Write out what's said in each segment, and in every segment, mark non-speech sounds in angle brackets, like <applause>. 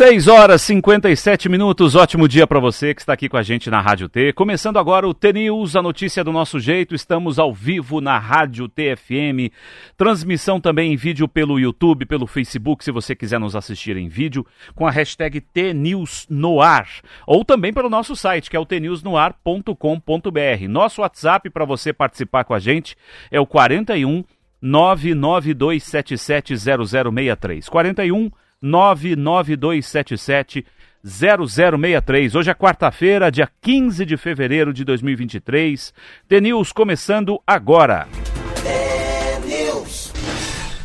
6 horas e 57 minutos, ótimo dia para você que está aqui com a gente na Rádio T. Começando agora o T-News, a notícia do nosso jeito. Estamos ao vivo na Rádio TFM. Transmissão também em vídeo pelo YouTube, pelo Facebook, se você quiser nos assistir em vídeo, com a hashtag T-News no ar. Ou também pelo nosso site, que é o tnewsnoar.com.br. Nosso WhatsApp para você participar com a gente é o 41 992770063. 41 99277 0063. Hoje é quarta-feira, dia 15 de fevereiro de 2023. TNews começando agora.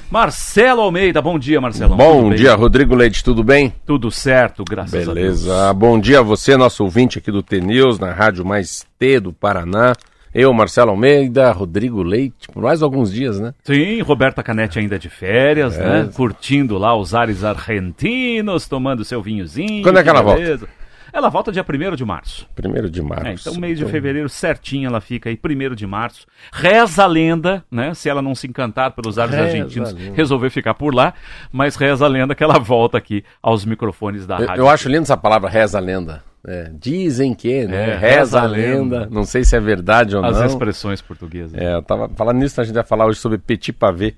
Marcelo Almeida, bom dia, Marcelo. Bom dia, Rodrigo Leite, tudo bem? Tudo certo, graças Beleza. a Deus. Beleza. Bom dia a você, nosso ouvinte aqui do T-News, na Rádio Mais T do Paraná. Eu, Marcelo Almeida, Rodrigo Leite, por mais alguns dias, né? Sim, Roberta Canetti ainda de férias, é. né? Curtindo lá os ares argentinos, tomando seu vinhozinho. Quando é que ela beleza. volta? Ela volta dia 1 de março. 1 de março. É, então, mês de fevereiro certinho ela fica aí, 1 de março. Reza a lenda, né? Se ela não se encantar pelos ares reza argentinos, resolver ficar por lá, mas reza a lenda que ela volta aqui aos microfones da eu, rádio. Eu acho linda essa palavra, reza a lenda. É, dizem que, né? É, reza, a lenda. lenda. Não sei se é verdade ou As não. As expressões portuguesas. É, eu tava falando nisso, a gente vai falar hoje sobre petit pavé,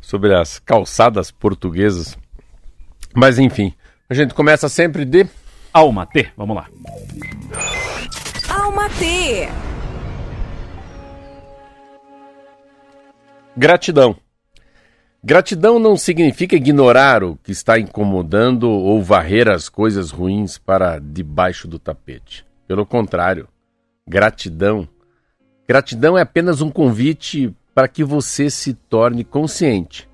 sobre as calçadas portuguesas. Mas enfim, a gente começa sempre de Alma T. Vamos lá. Alma T. Gratidão. Gratidão não significa ignorar o que está incomodando ou varrer as coisas ruins para debaixo do tapete. Pelo contrário, gratidão. Gratidão é apenas um convite para que você se torne consciente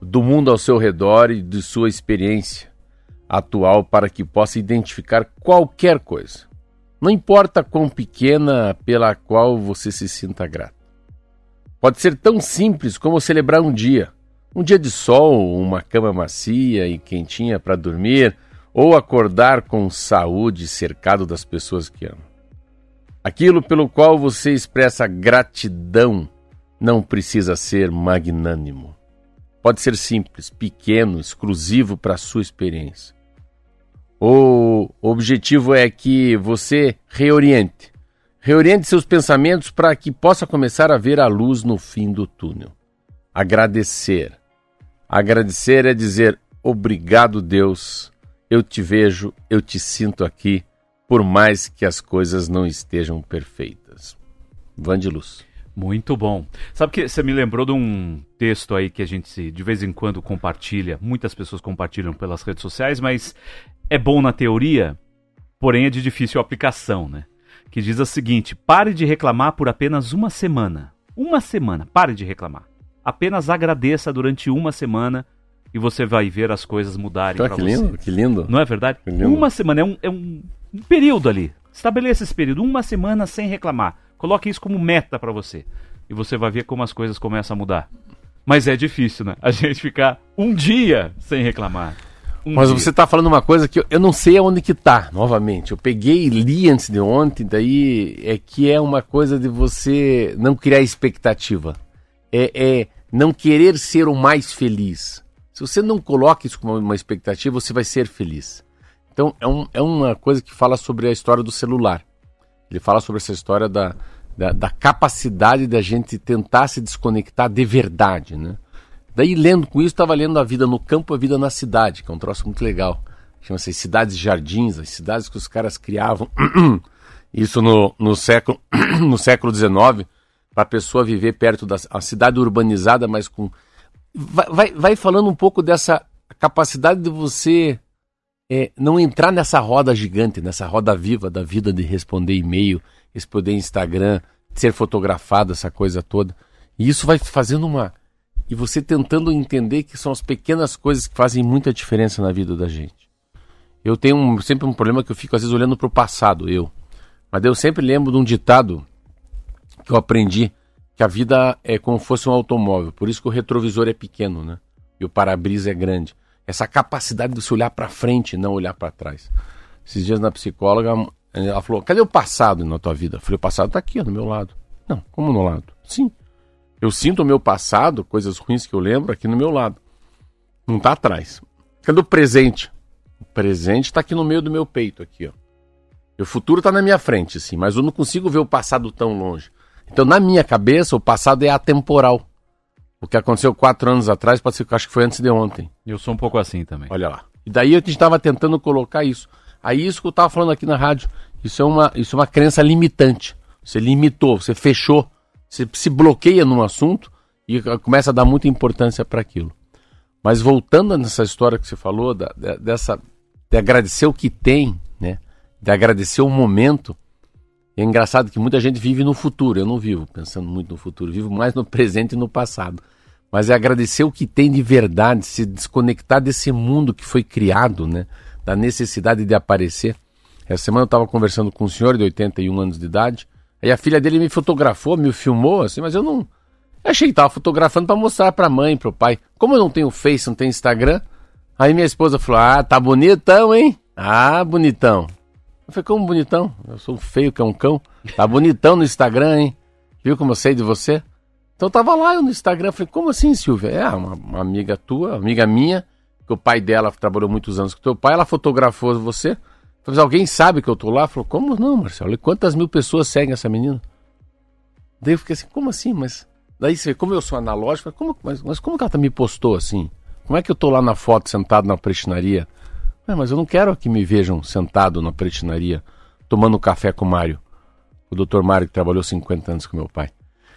do mundo ao seu redor e de sua experiência atual para que possa identificar qualquer coisa. Não importa quão pequena pela qual você se sinta grato. Pode ser tão simples como celebrar um dia um dia de sol, uma cama macia e quentinha para dormir, ou acordar com saúde cercado das pessoas que ama. Aquilo pelo qual você expressa gratidão não precisa ser magnânimo. Pode ser simples, pequeno, exclusivo para a sua experiência. O objetivo é que você reoriente. Reoriente seus pensamentos para que possa começar a ver a luz no fim do túnel. Agradecer Agradecer é dizer obrigado, Deus. Eu te vejo, eu te sinto aqui, por mais que as coisas não estejam perfeitas. Van de Luz. Muito bom. Sabe que você me lembrou de um texto aí que a gente de vez em quando compartilha, muitas pessoas compartilham pelas redes sociais, mas é bom na teoria, porém é de difícil aplicação, né? Que diz o seguinte: pare de reclamar por apenas uma semana. Uma semana, pare de reclamar. Apenas agradeça durante uma semana e você vai ver as coisas mudarem para você. Lindo, que lindo. Não é verdade? Uma semana é, um, é um, um período ali. Estabeleça esse período, uma semana sem reclamar. Coloque isso como meta para você. E você vai ver como as coisas começam a mudar. Mas é difícil, né? A gente ficar um dia sem reclamar. Um Mas dia. você está falando uma coisa que eu, eu, não sei aonde que tá, novamente. Eu peguei e li antes de ontem, daí é que é uma coisa de você não criar expectativa é, é não querer ser o mais feliz. Se você não coloca isso como uma expectativa, você vai ser feliz. Então, é, um, é uma coisa que fala sobre a história do celular. Ele fala sobre essa história da, da, da capacidade da gente tentar se desconectar de verdade, né? Daí, lendo com isso, estava lendo A Vida no Campo, A Vida na Cidade, que é um troço muito legal. Chama-se Cidades Jardins, as cidades que os caras criavam. <clears throat> isso no, no século <clears throat> no século XIX para a pessoa viver perto da cidade urbanizada, mas com. Vai, vai, vai, falando um pouco dessa capacidade de você é, não entrar nessa roda gigante, nessa roda viva da vida de responder e-mail, responder Instagram, ser fotografado, essa coisa toda. E isso vai fazendo uma. E você tentando entender que são as pequenas coisas que fazem muita diferença na vida da gente. Eu tenho um, sempre um problema que eu fico às vezes olhando para o passado, eu. Mas eu sempre lembro de um ditado que eu aprendi que a vida é como se fosse um automóvel. Por isso que o retrovisor é pequeno, né? E o para-brisa é grande. Essa capacidade de você olhar para frente e não olhar para trás. Esses dias na psicóloga, ela falou: cadê o passado na tua vida? Eu falei: o passado está aqui, ó, do meu lado. Não, como no lado? Sim. Eu sinto o meu passado, coisas ruins que eu lembro, aqui no meu lado. Não está atrás. Cadê o presente? O presente está aqui no meio do meu peito, aqui, ó. O futuro está na minha frente, sim, mas eu não consigo ver o passado tão longe. Então, na minha cabeça, o passado é atemporal. O que aconteceu quatro anos atrás pode ser que eu acho que foi antes de ontem. Eu sou um pouco assim também. Olha lá. E daí a gente estava tentando colocar isso. Aí isso que eu estava falando aqui na rádio, isso é uma, isso é uma crença limitante. Você limitou, você fechou, você se bloqueia num assunto e começa a dar muita importância para aquilo. Mas voltando nessa história que você falou, da, dessa, de agradecer o que tem, né? De agradecer o momento. É engraçado que muita gente vive no futuro. Eu não vivo pensando muito no futuro, vivo mais no presente e no passado. Mas é agradecer o que tem de verdade, se desconectar desse mundo que foi criado, né? Da necessidade de aparecer. Essa semana eu estava conversando com um senhor de 81 anos de idade. Aí a filha dele me fotografou, me filmou, assim, mas eu não. Eu achei que estava fotografando para mostrar para a mãe, para o pai. Como eu não tenho Face, não tenho Instagram, aí minha esposa falou: Ah, tá bonitão, hein? Ah, bonitão. Eu falei: Como bonitão? Eu sou feio que é um cão. Tá bonitão no Instagram, hein? Viu como eu sei de você? Então eu tava lá no Instagram, falei, como assim, Silvia? É, uma, uma amiga tua, amiga minha, que o pai dela trabalhou muitos anos com teu pai, ela fotografou você. Falei, alguém sabe que eu tô lá? Falou, como não, Marcelo? E quantas mil pessoas seguem essa menina? Daí eu fiquei assim, como assim? Mas. Daí você, como eu sou analógico, como, mas, mas como que ela me postou assim? Como é que eu tô lá na foto sentado na prestinaria? Mas eu não quero que me vejam sentado na prestinaria tomando café com o Mário. O doutor Mário que trabalhou 50 anos com meu pai.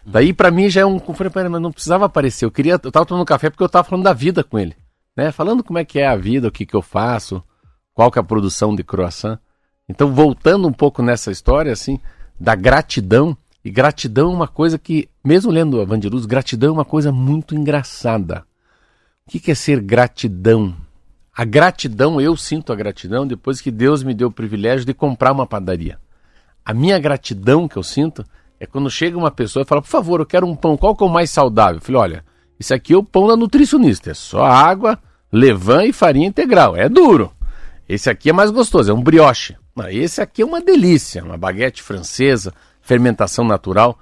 Daí para mim já é um. Eu mas não precisava aparecer. Eu queria. Eu tava tomando café porque eu tava falando da vida com ele. Né? Falando como é que é a vida, o que, que eu faço, qual que é a produção de croissant. Então, voltando um pouco nessa história, assim, da gratidão. E gratidão é uma coisa que, mesmo lendo a Vandirus, gratidão é uma coisa muito engraçada. O que, que é ser gratidão? A gratidão, eu sinto a gratidão depois que Deus me deu o privilégio de comprar uma padaria. A minha gratidão que eu sinto é quando chega uma pessoa e fala, por favor, eu quero um pão, qual que é o mais saudável? Eu falei, olha, isso aqui é o pão da nutricionista, é só água, levain e farinha integral, é duro. Esse aqui é mais gostoso, é um brioche. Esse aqui é uma delícia, uma baguete francesa, fermentação natural.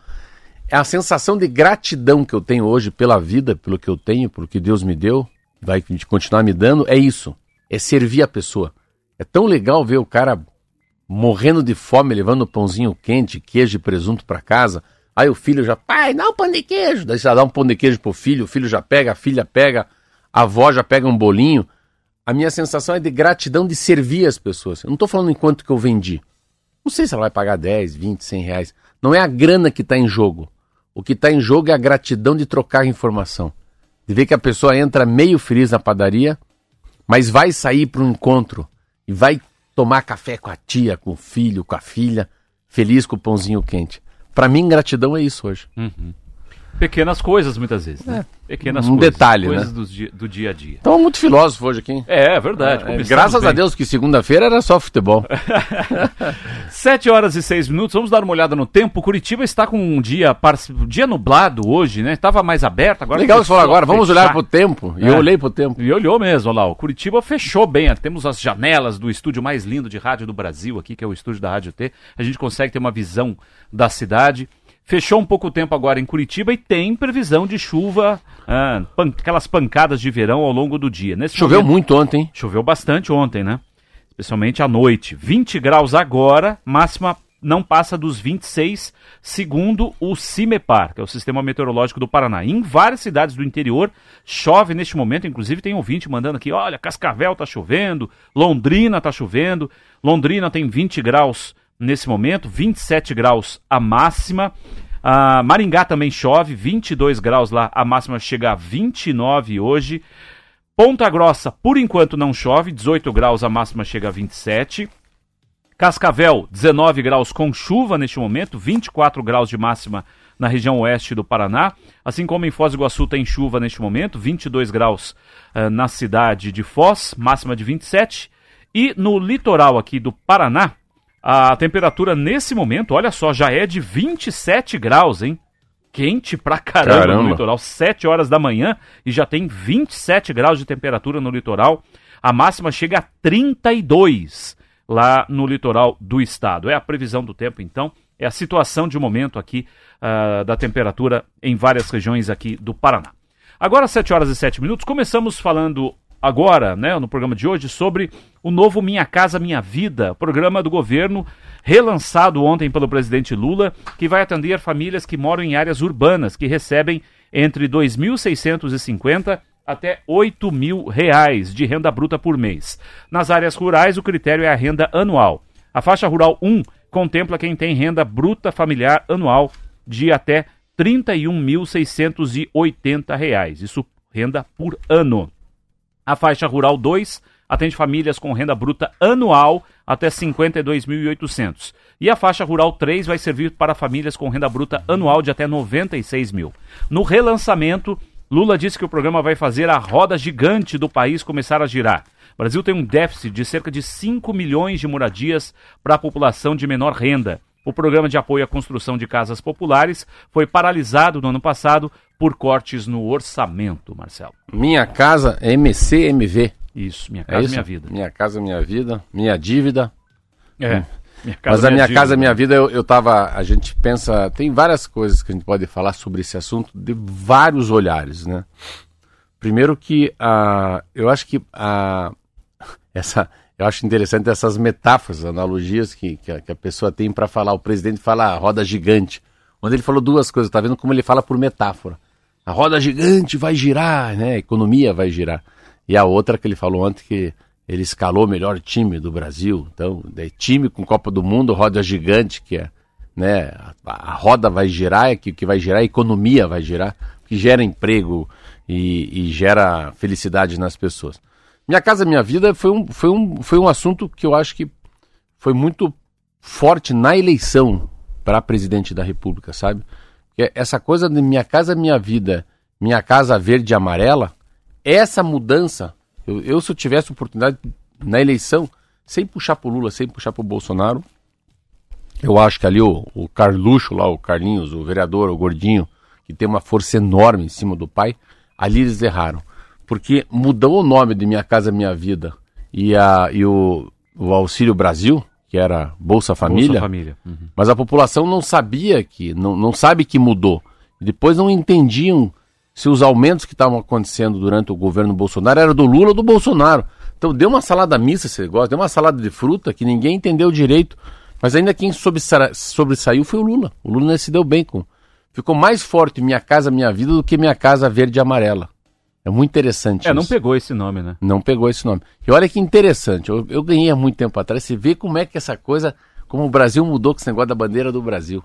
É a sensação de gratidão que eu tenho hoje pela vida, pelo que eu tenho, pelo que Deus me deu, vai continuar me dando, é isso. É servir a pessoa. É tão legal ver o cara morrendo de fome, levando pãozinho quente, queijo e presunto para casa. Aí o filho já, pai, dá um pão de queijo. Daí você dá um pão de queijo pro filho, o filho já pega, a filha pega, a avó já pega um bolinho. A minha sensação é de gratidão de servir as pessoas. Eu não estou falando em quanto que eu vendi. Não sei se ela vai pagar 10, 20, 100 reais. Não é a grana que está em jogo. O que está em jogo é a gratidão de trocar informação. De ver que a pessoa entra meio feliz na padaria, mas vai sair para um encontro e vai tomar café com a tia, com o filho, com a filha, feliz com o pãozinho quente. Para mim, gratidão é isso hoje. Uhum. Pequenas coisas, muitas vezes. Né? É. Pequenas um coisas. detalhe, coisas né? do dia, do dia a dia. Então, muito filósofo hoje aqui. É, é verdade. É, graças bem. a Deus que segunda-feira era só futebol. <laughs> Sete horas e seis minutos. Vamos dar uma olhada no tempo. Curitiba está com um dia, um dia nublado hoje, né? Estava mais aberto. Agora Legal que você falou agora. Vamos olhar para o tempo. E é. eu olhei para o tempo. E olhou mesmo, olha lá. O Curitiba fechou bem. Temos as janelas do estúdio mais lindo de rádio do Brasil aqui, que é o estúdio da Rádio T. A gente consegue ter uma visão da cidade. Fechou um pouco tempo agora em Curitiba e tem previsão de chuva, ah, pan aquelas pancadas de verão ao longo do dia. Nesse Choveu momento, muito ontem. Choveu bastante ontem, né? Especialmente à noite. 20 graus agora, máxima não passa dos 26, segundo o CIMEPAR, que é o Sistema Meteorológico do Paraná. Em várias cidades do interior chove neste momento, inclusive tem ouvinte mandando aqui, olha, Cascavel tá chovendo, Londrina tá chovendo, Londrina tem 20 graus nesse momento, 27 graus a máxima. Uh, Maringá também chove, 22 graus lá, a máxima chega a 29 hoje. Ponta Grossa, por enquanto não chove, 18 graus, a máxima chega a 27. Cascavel, 19 graus com chuva neste momento, 24 graus de máxima na região oeste do Paraná. Assim como em Foz do Iguaçu tem chuva neste momento, 22 graus uh, na cidade de Foz, máxima de 27. E no litoral aqui do Paraná, a temperatura nesse momento, olha só, já é de 27 graus, hein? Quente pra caramba, caramba. no litoral. 7 horas da manhã e já tem 27 graus de temperatura no litoral. A máxima chega a 32 lá no litoral do estado. É a previsão do tempo, então. É a situação de momento aqui uh, da temperatura em várias regiões aqui do Paraná. Agora, 7 horas e 7 minutos, começamos falando agora, né, no programa de hoje, sobre o novo Minha Casa Minha Vida, programa do governo relançado ontem pelo presidente Lula, que vai atender famílias que moram em áreas urbanas, que recebem entre 2.650 até 8 mil reais de renda bruta por mês. Nas áreas rurais, o critério é a renda anual. A faixa rural 1 contempla quem tem renda bruta familiar anual de até R$ 31.680. Isso renda por ano. A faixa rural 2 atende famílias com renda bruta anual até 52.800. E a faixa rural 3 vai servir para famílias com renda bruta anual de até 96 mil. No relançamento, Lula disse que o programa vai fazer a roda gigante do país começar a girar. O Brasil tem um déficit de cerca de 5 milhões de moradias para a população de menor renda. O programa de apoio à construção de casas populares foi paralisado no ano passado por cortes no orçamento, Marcelo. Minha casa é MCMV. Isso, Minha Casa é Minha Vida. Minha casa, minha vida, minha dívida. É. Hum. Minha Mas a minha dívida. casa, minha vida, eu, eu tava. A gente pensa. Tem várias coisas que a gente pode falar sobre esse assunto de vários olhares, né? Primeiro que uh, eu acho que uh, <laughs> essa. Eu acho interessante essas metáforas, analogias que, que, a, que a pessoa tem para falar. O presidente fala roda gigante. Onde ele falou duas coisas, tá vendo como ele fala por metáfora. A roda gigante vai girar, né? A economia vai girar. E a outra que ele falou ontem que ele escalou o melhor time do Brasil. Então, é time com Copa do Mundo, roda gigante, que é, né, a, a roda vai girar, é que, que vai girar, a economia vai girar, que gera emprego e, e, gera felicidade nas pessoas. Minha Casa Minha Vida foi um, foi, um, foi um assunto que eu acho que foi muito forte na eleição para presidente da República, sabe? Essa coisa de Minha Casa Minha Vida, Minha Casa Verde e Amarela, essa mudança eu, eu, se eu tivesse oportunidade na eleição, sem puxar pro Lula, sem puxar pro Bolsonaro, eu acho que ali o, o Carluxo lá, o Carlinhos, o vereador, o gordinho, que tem uma força enorme em cima do pai, ali eles erraram. Porque mudou o nome de Minha Casa Minha Vida e, a, e o, o Auxílio Brasil, que era Bolsa Família, Bolsa Família. Uhum. mas a população não sabia que, não, não sabe que mudou. Depois não entendiam se os aumentos que estavam acontecendo durante o governo Bolsonaro eram do Lula ou do Bolsonaro. Então deu uma salada mista esse negócio, deu uma salada de fruta que ninguém entendeu direito. Mas ainda quem sobressaiu foi o Lula. O Lula se deu bem com. Ficou mais forte Minha Casa Minha Vida do que Minha Casa Verde e Amarela. É muito interessante. É, isso. não pegou esse nome, né? Não pegou esse nome. E olha que interessante, eu, eu ganhei há muito tempo atrás. Você vê como é que essa coisa, como o Brasil mudou com esse negócio da bandeira do Brasil.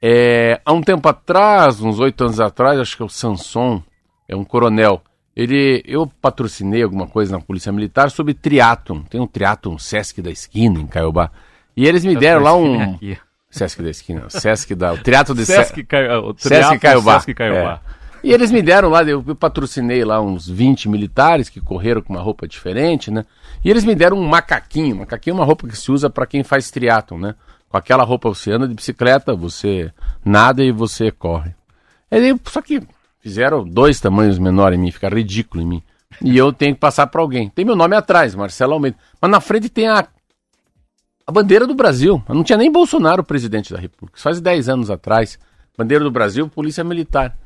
É, há um tempo atrás, uns oito anos atrás, acho que é o Sanson, é um coronel. Ele, eu patrocinei alguma coisa na Polícia Militar sobre triatlon. Tem um triatlon Sesc da esquina em Caiobá. E eles me deram lá um é Sesc da esquina, Sesc da, o triatlo de <laughs> Sesc, Ca... o Sesc Caiobá. Sesc Caiobá. É. E eles me deram lá, eu patrocinei lá uns 20 militares que correram com uma roupa diferente, né? E eles me deram um macaquinho. Macaquinho é uma roupa que se usa para quem faz triatlon, né? Com aquela roupa você anda de bicicleta, você nada e você corre. Aí, só que fizeram dois tamanhos menor em mim, fica ridículo em mim. E eu tenho que passar para alguém. Tem meu nome atrás, Marcelo Almeida. Mas na frente tem a, a bandeira do Brasil. não tinha nem Bolsonaro presidente da República. Faz 10 anos atrás. Bandeira do Brasil, Polícia Militar.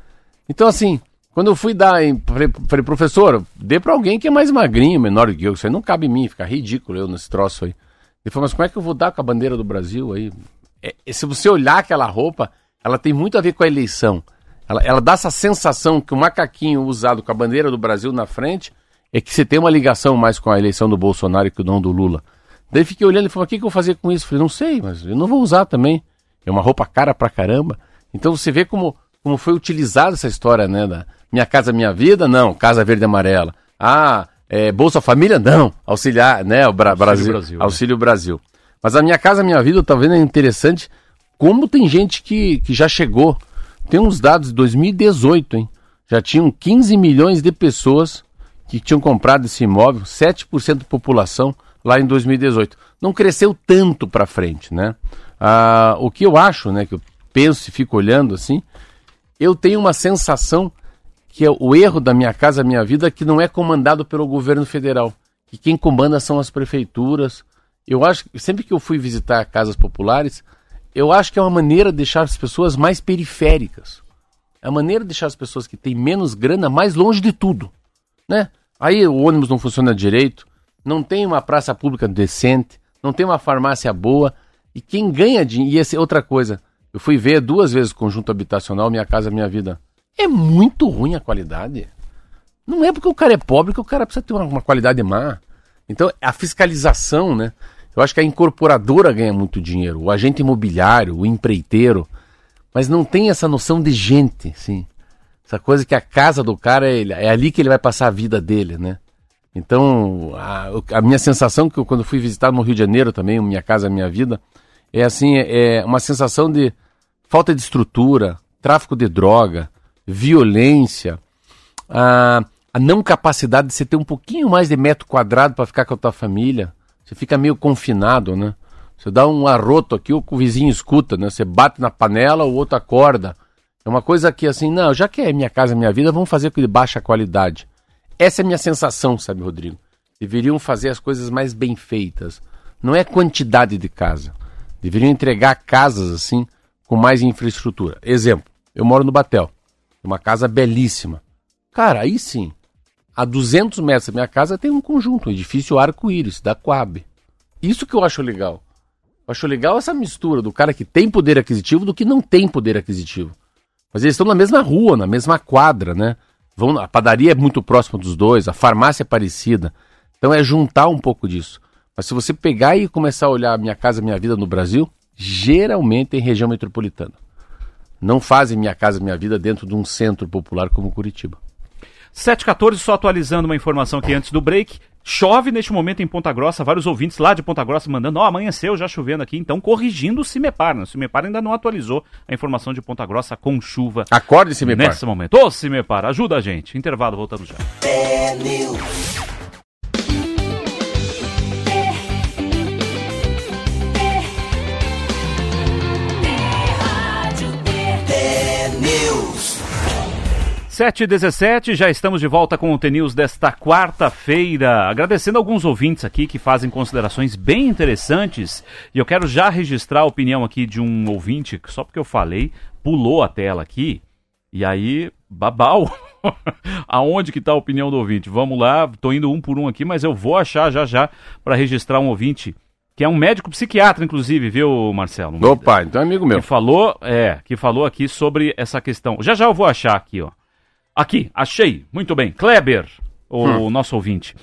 Então, assim, quando eu fui dar, falei, professor, dê para alguém que é mais magrinho, menor que eu. Isso aí não cabe em mim, fica ridículo eu nesse troço aí. Ele falou, mas como é que eu vou dar com a bandeira do Brasil aí? É, se você olhar aquela roupa, ela tem muito a ver com a eleição. Ela, ela dá essa sensação que o macaquinho usado com a bandeira do Brasil na frente é que você tem uma ligação mais com a eleição do Bolsonaro que o não do Lula. Daí fiquei olhando e falei, o que, que eu vou fazer com isso? Falei, não sei, mas eu não vou usar também. É uma roupa cara pra caramba. Então você vê como, como foi utilizada essa história, né? Da Minha Casa Minha Vida, não, Casa Verde e Amarela. Ah, é, Bolsa Família, não. Auxiliar, né? O Bra Auxílio Brasil. Brasil né? Auxílio Brasil. Mas a Minha Casa Minha Vida, tá vendo, é interessante como tem gente que, que já chegou. Tem uns dados de 2018, hein? Já tinham 15 milhões de pessoas que tinham comprado esse imóvel, 7% da população lá em 2018. Não cresceu tanto para frente, né? Ah, o que eu acho, né, que eu penso e fico olhando assim, eu tenho uma sensação que é o erro da Minha Casa Minha Vida que não é comandado pelo governo federal. Que quem comanda são as prefeituras. Eu acho que sempre que eu fui visitar casas populares, eu acho que é uma maneira de deixar as pessoas mais periféricas. é a maneira de deixar as pessoas que têm menos grana mais longe de tudo, né? Aí o ônibus não funciona direito, não tem uma praça pública decente, não tem uma farmácia boa, e quem ganha dinheiro, e essa outra coisa, eu fui ver duas vezes o conjunto habitacional Minha Casa Minha Vida. É muito ruim a qualidade. Não é porque o cara é pobre que o cara precisa ter uma, uma qualidade má. Então, a fiscalização, né? Eu acho que a incorporadora ganha muito dinheiro, o agente imobiliário, o empreiteiro, mas não tem essa noção de gente, sim. Essa coisa que a casa do cara é, é ali que ele vai passar a vida dele, né? Então, a, a minha sensação que eu, quando fui visitar no Rio de Janeiro também, Minha Casa Minha Vida, é assim, é uma sensação de falta de estrutura, tráfico de droga, violência, a, a não capacidade de você ter um pouquinho mais de metro quadrado para ficar com a tua família. Você fica meio confinado, né? Você dá um arroto aqui, o vizinho escuta, né? Você bate na panela, o outro acorda. É uma coisa que assim, não, já que é minha casa, minha vida, vamos fazer com de baixa qualidade. Essa é a minha sensação, sabe, Rodrigo? Deveriam fazer as coisas mais bem feitas. Não é quantidade de casa. Deveriam entregar casas assim com mais infraestrutura. Exemplo, eu moro no Batel. Uma casa belíssima. Cara, aí sim, a 200 metros da minha casa tem um conjunto, um edifício arco-íris, da Coab. Isso que eu acho legal. Eu acho legal essa mistura do cara que tem poder aquisitivo do que não tem poder aquisitivo. Mas eles estão na mesma rua, na mesma quadra, né? Vão, a padaria é muito próxima dos dois, a farmácia é parecida. Então é juntar um pouco disso. Mas se você pegar e começar a olhar Minha Casa Minha Vida no Brasil, geralmente em região metropolitana. Não fazem Minha Casa Minha Vida dentro de um centro popular como Curitiba. 714, só atualizando uma informação aqui antes do break. Chove neste momento em Ponta Grossa, vários ouvintes lá de Ponta Grossa mandando, ó, oh, amanheceu já chovendo aqui, então corrigindo o Cimepar, né? O Cimepar ainda não atualizou a informação de Ponta Grossa com chuva. Acorde, Cimepar. Nesse momento. Ô, Cimepar, ajuda a gente. Intervalo, voltamos já. Sete e 17, já estamos de volta com o TNews desta quarta-feira. Agradecendo alguns ouvintes aqui que fazem considerações bem interessantes. E eu quero já registrar a opinião aqui de um ouvinte, que só porque eu falei, pulou a tela aqui. E aí, babau. <laughs> Aonde que está a opinião do ouvinte? Vamos lá, estou indo um por um aqui, mas eu vou achar já já para registrar um ouvinte que é um médico psiquiatra, inclusive, viu, Marcelo? Opa, então é amigo meu. Que falou, é, que falou aqui sobre essa questão. Já já eu vou achar aqui, ó. Aqui, achei. Muito bem. Kleber, o hum. nosso ouvinte.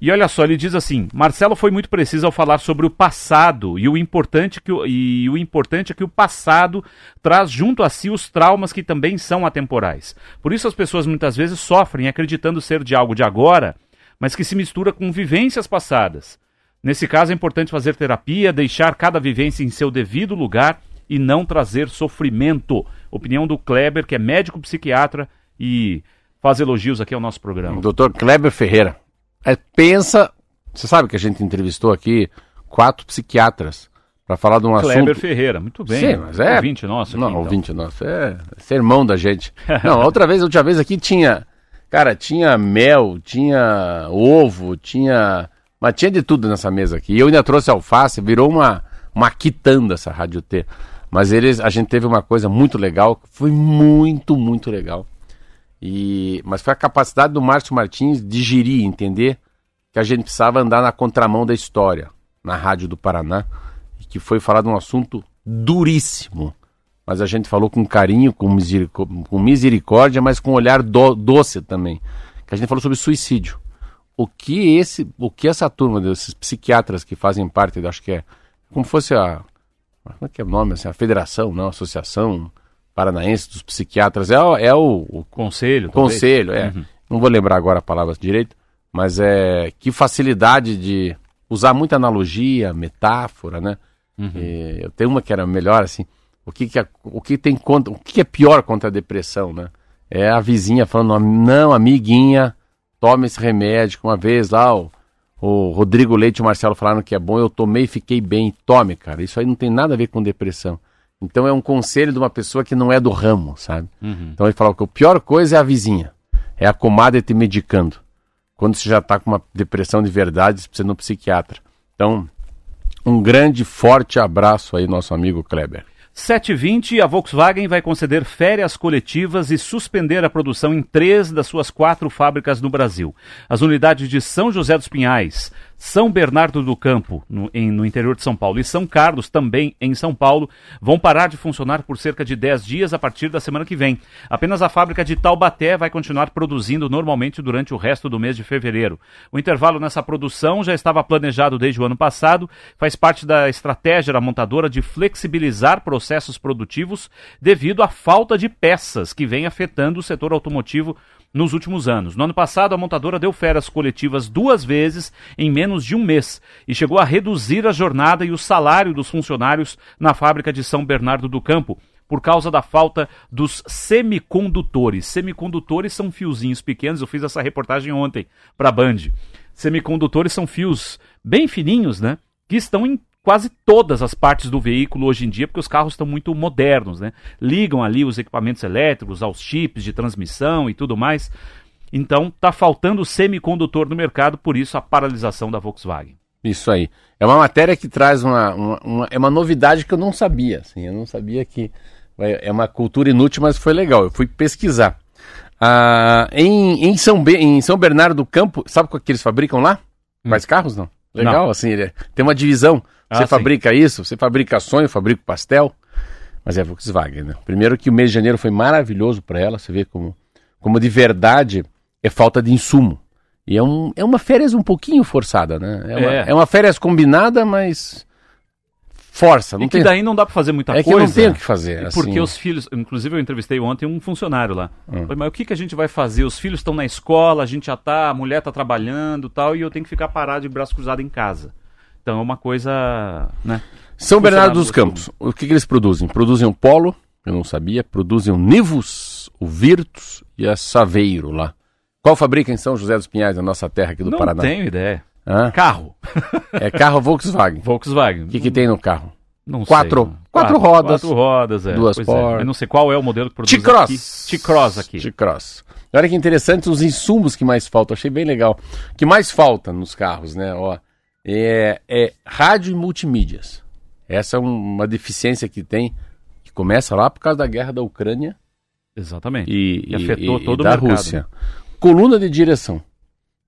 E olha só, ele diz assim: Marcelo foi muito preciso ao falar sobre o passado e o importante que o, e o importante é que o passado traz junto a si os traumas que também são atemporais. Por isso as pessoas muitas vezes sofrem acreditando ser de algo de agora, mas que se mistura com vivências passadas. Nesse caso é importante fazer terapia, deixar cada vivência em seu devido lugar e não trazer sofrimento. Opinião do Kleber, que é médico psiquiatra e faz elogios aqui ao nosso programa. Doutor Kleber Ferreira. É, pensa, você sabe que a gente entrevistou aqui quatro psiquiatras para falar de um Kleber assunto. Kleber Ferreira, muito bem. Sim, mas é. Ouvinte nosso. Aqui, não, então. ouvinte nosso. É, é sermão da gente. <laughs> não, outra vez, outra vez aqui tinha. Cara, tinha mel, tinha ovo, tinha. Mas tinha de tudo nessa mesa aqui. E eu ainda trouxe alface, virou uma, uma quitanda essa Rádio T. Mas eles, a gente teve uma coisa muito legal, foi muito, muito legal. E, mas foi a capacidade do Márcio Martins digerir, entender que a gente precisava andar na contramão da história, na Rádio do Paraná, e que foi falar de um assunto duríssimo. Mas a gente falou com carinho, com, misericórdia, com misericórdia mas com um olhar do, doce também. Que a gente falou sobre suicídio. O que esse, o que essa turma desses psiquiatras que fazem parte, acho que é como fosse a como é que é o nome assim, a federação, não, a associação, Paranaense dos Psiquiatras, é, é o, o conselho. Conselho, é. Uhum. Não vou lembrar agora a palavra direito, mas é que facilidade de usar muita analogia, metáfora, né? Uhum. eu tenho uma que era melhor assim. O que, que, é, o que tem contra, o que é pior contra a depressão, né? É a vizinha falando, não, amiguinha, tome esse remédio. Uma vez lá, o, o Rodrigo Leite e o Marcelo falaram que é bom, eu tomei e fiquei bem. Tome, cara. Isso aí não tem nada a ver com depressão. Então é um conselho de uma pessoa que não é do ramo, sabe? Uhum. Então ele falou que a pior coisa é a vizinha, é a comadre te medicando. Quando você já está com uma depressão de verdade, você precisa ir no psiquiatra. Então, um grande, forte abraço aí, nosso amigo Kleber. 7h20, a Volkswagen vai conceder férias coletivas e suspender a produção em três das suas quatro fábricas no Brasil. As unidades de São José dos Pinhais, são Bernardo do Campo, no, em, no, interior de São Paulo, e São Carlos, também em São Paulo, vão parar de funcionar por cerca de 10 dias a partir da semana que vem. Apenas a fábrica de Taubaté vai continuar produzindo normalmente durante o resto do mês de fevereiro. O intervalo nessa produção já estava planejado desde o ano passado, faz parte da estratégia da montadora de flexibilizar processos produtivos devido à falta de peças que vem afetando o setor automotivo nos últimos anos. No ano passado, a montadora deu férias coletivas duas vezes em menos de um mês e chegou a reduzir a jornada e o salário dos funcionários na fábrica de São Bernardo do Campo por causa da falta dos semicondutores. Semicondutores são fiozinhos pequenos, eu fiz essa reportagem ontem para a Band. Semicondutores são fios bem fininhos, né? Que estão em quase todas as partes do veículo hoje em dia, porque os carros estão muito modernos, né? Ligam ali os equipamentos elétricos aos chips de transmissão e tudo mais. Então, está faltando semicondutor no mercado, por isso a paralisação da Volkswagen. Isso aí. É uma matéria que traz uma, uma, uma, é uma novidade que eu não sabia. Assim, eu não sabia que é uma cultura inútil, mas foi legal. Eu fui pesquisar. Ah, em, em, São Be em São Bernardo do Campo, sabe o que eles fabricam lá? Hum. Mais carros, não? Legal, não. assim, tem uma divisão. Ah, você fabrica isso, você fabrica sonho, fabrica pastel, mas é Volkswagen, né? Primeiro que o mês de janeiro foi maravilhoso para ela, você vê como, como de verdade é falta de insumo. E é, um, é uma férias um pouquinho forçada, né? É uma, é. é uma férias combinada, mas força. Não e tem... que daí não dá para fazer muita é coisa. É que não tem o que fazer. Assim. Porque os filhos, inclusive eu entrevistei ontem um funcionário lá. Hum. Falei, mas o que, que a gente vai fazer? Os filhos estão na escola, a gente já tá, a mulher tá trabalhando tal, e eu tenho que ficar parado de braço cruzado em casa. Então é uma coisa, né? São Bernardo dos Campos, o que, que, eles produzem? Produzem o Polo, eu não sabia, produzem o Nivus, o Virtus e a Saveiro lá. Qual fabrica em São José dos Pinhais, na nossa terra aqui do não Paraná? Não tenho ideia. Hã? Carro. É carro Volkswagen. <laughs> Volkswagen. O que, que tem no carro? Não quatro, sei. Quatro, quatro rodas. Quatro rodas, é. Duas pois por... É. Eu não sei qual é o modelo que produz T-Cross. T-Cross aqui. T-Cross. Olha que interessante os insumos que mais faltam. Achei bem legal. O que mais falta nos carros, né? Ó, é, é rádio e multimídias. Essa é uma deficiência que tem, que começa lá por causa da guerra da Ucrânia. Exatamente. E, que afetou e, todo e o da mercado. Rússia. Coluna de direção.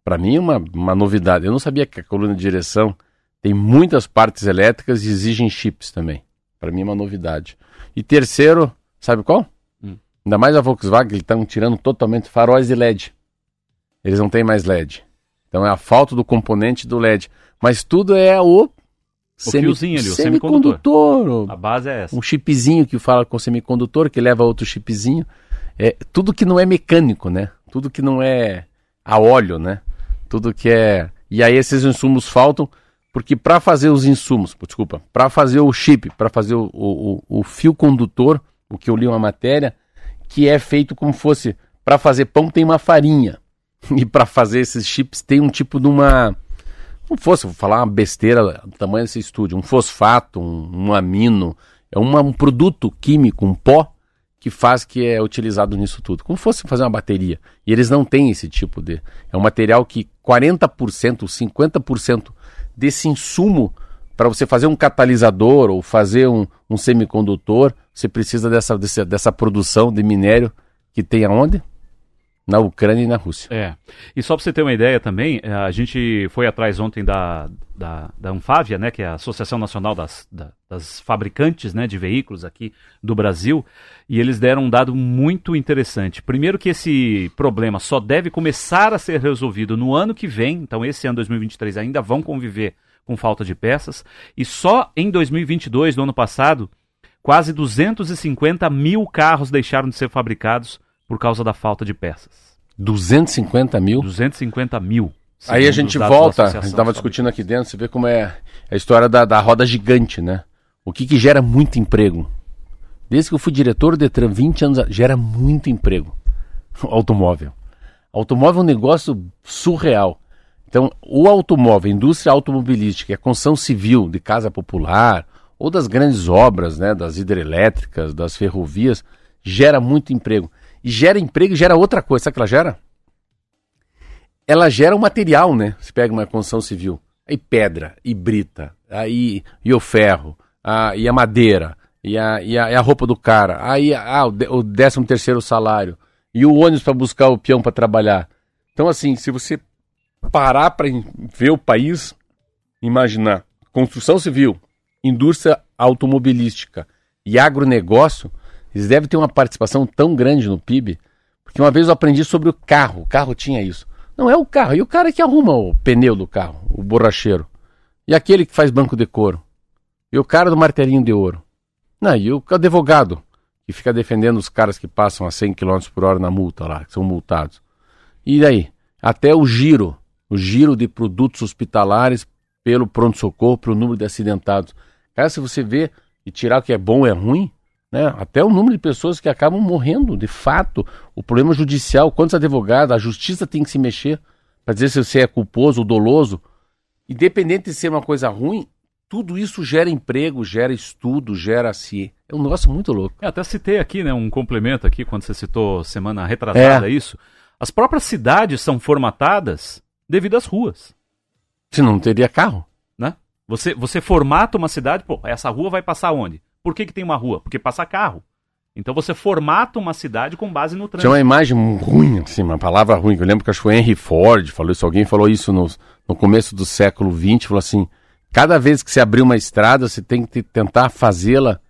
Para mim é uma, uma novidade. Eu não sabia que a coluna de direção tem muitas partes elétricas e exigem chips também. Para mim é uma novidade. E terceiro, sabe qual? Hum. Ainda mais a Volkswagen, eles estão tirando totalmente faróis de LED. Eles não têm mais LED. Então é a falta do componente do LED. Mas tudo é o, o semi, fiozinho ali, o semicondutor. A base é essa. Um chipzinho que fala com o semicondutor, que leva outro chipzinho. É, tudo que não é mecânico, né? Tudo que não é a óleo, né? Tudo que é. E aí esses insumos faltam, porque para fazer os insumos, desculpa, para fazer o chip, para fazer o, o, o, fio condutor, o que eu li uma matéria, que é feito como fosse. Para fazer pão tem uma farinha. <laughs> E para fazer esses chips tem um tipo de uma não fosse, vou falar uma besteira do tamanho desse estúdio, um fosfato, um, um amino, é uma, um produto químico, um pó, que faz que é utilizado nisso tudo. Como fosse fazer uma bateria. E eles não têm esse tipo de. É um material que 40%, 50% desse insumo para você fazer um catalisador ou fazer um, um semicondutor, você precisa dessa, dessa, dessa produção de minério que tem aonde? Na Ucrânia e na Rússia. É. E só para você ter uma ideia também, eh, a gente foi atrás ontem da, da, da Anfávia, né, que é a Associação Nacional das, da, das Fabricantes né, de Veículos aqui do Brasil, e eles deram um dado muito interessante. Primeiro que esse problema só deve começar a ser resolvido no ano que vem, então esse ano 2023 ainda vão conviver com falta de peças, e só em 2022, no ano passado, quase 250 mil carros deixaram de ser fabricados por causa da falta de peças. 250 mil? 250 mil. Aí a gente volta, a gente estava discutindo aqui dentro, você vê como é a história da, da roda gigante, né? O que, que gera muito emprego? Desde que eu fui diretor do Detran 20 anos, gera muito emprego. <laughs> Automóvel. Automóvel é um negócio surreal. Então, o automóvel, a indústria automobilística, a construção civil de casa popular, ou das grandes obras, né, das hidrelétricas, das ferrovias, gera muito emprego. Gera emprego e gera outra coisa. Sabe o que ela gera? Ela gera um material, né? Você pega uma construção civil. Aí pedra, e brita, aí e o ferro, a, e a madeira, e a, e a, e a roupa do cara, aí ah, o, o décimo terceiro salário, e o ônibus para buscar o peão para trabalhar. Então, assim, se você parar para ver o país, imaginar construção civil, indústria automobilística e agronegócio, eles devem ter uma participação tão grande no PIB, porque uma vez eu aprendi sobre o carro, o carro tinha isso. Não é o carro, e o cara que arruma o pneu do carro, o borracheiro. E aquele que faz banco de couro. E o cara do martelinho de ouro. Não, e o advogado, que fica defendendo os caras que passam a 100 km por hora na multa lá, que são multados. E daí? Até o giro, o giro de produtos hospitalares pelo pronto-socorro, para o número de acidentados. Cara, se você vê e tirar o que é bom é ruim, né? até o número de pessoas que acabam morrendo, de fato, o problema judicial, quantos advogados, a justiça tem que se mexer para dizer se você é culposo ou doloso. Independente de ser uma coisa ruim, tudo isso gera emprego, gera estudo, gera se é um negócio muito louco. É, até citei aqui, né, um complemento aqui quando você citou semana retrasada é. isso. As próprias cidades são formatadas devido às ruas. Se não teria carro. Né? Você, você formata uma cidade, pô, essa rua vai passar onde? Por que, que tem uma rua? Porque passa carro. Então você formata uma cidade com base no trânsito. Tinha uma imagem ruim, assim, uma palavra ruim, que eu lembro que acho que foi Henry Ford falou isso, alguém falou isso no, no começo do século XX, falou assim, cada vez que você abrir uma estrada, você tem que tentar fazê-la,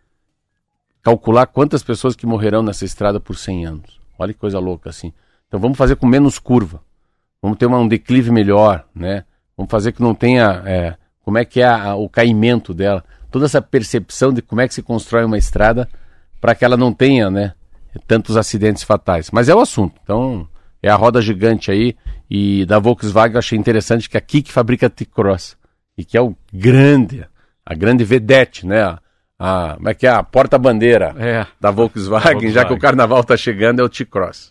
calcular quantas pessoas que morrerão nessa estrada por 100 anos. Olha que coisa louca, assim. Então vamos fazer com menos curva, vamos ter uma, um declive melhor, né? Vamos fazer que não tenha. É, como é que é a, o caimento dela. Toda essa percepção de como é que se constrói uma estrada para que ela não tenha, né? Tantos acidentes fatais. Mas é o assunto. Então, é a roda gigante aí. E da Volkswagen eu achei interessante que aqui que fabrica T-Cross. E que é o grande, a grande vedete, né? A, a, como é que é? A porta-bandeira é. da Volkswagen, Volkswagen, já que o carnaval está chegando, é o T-Cross.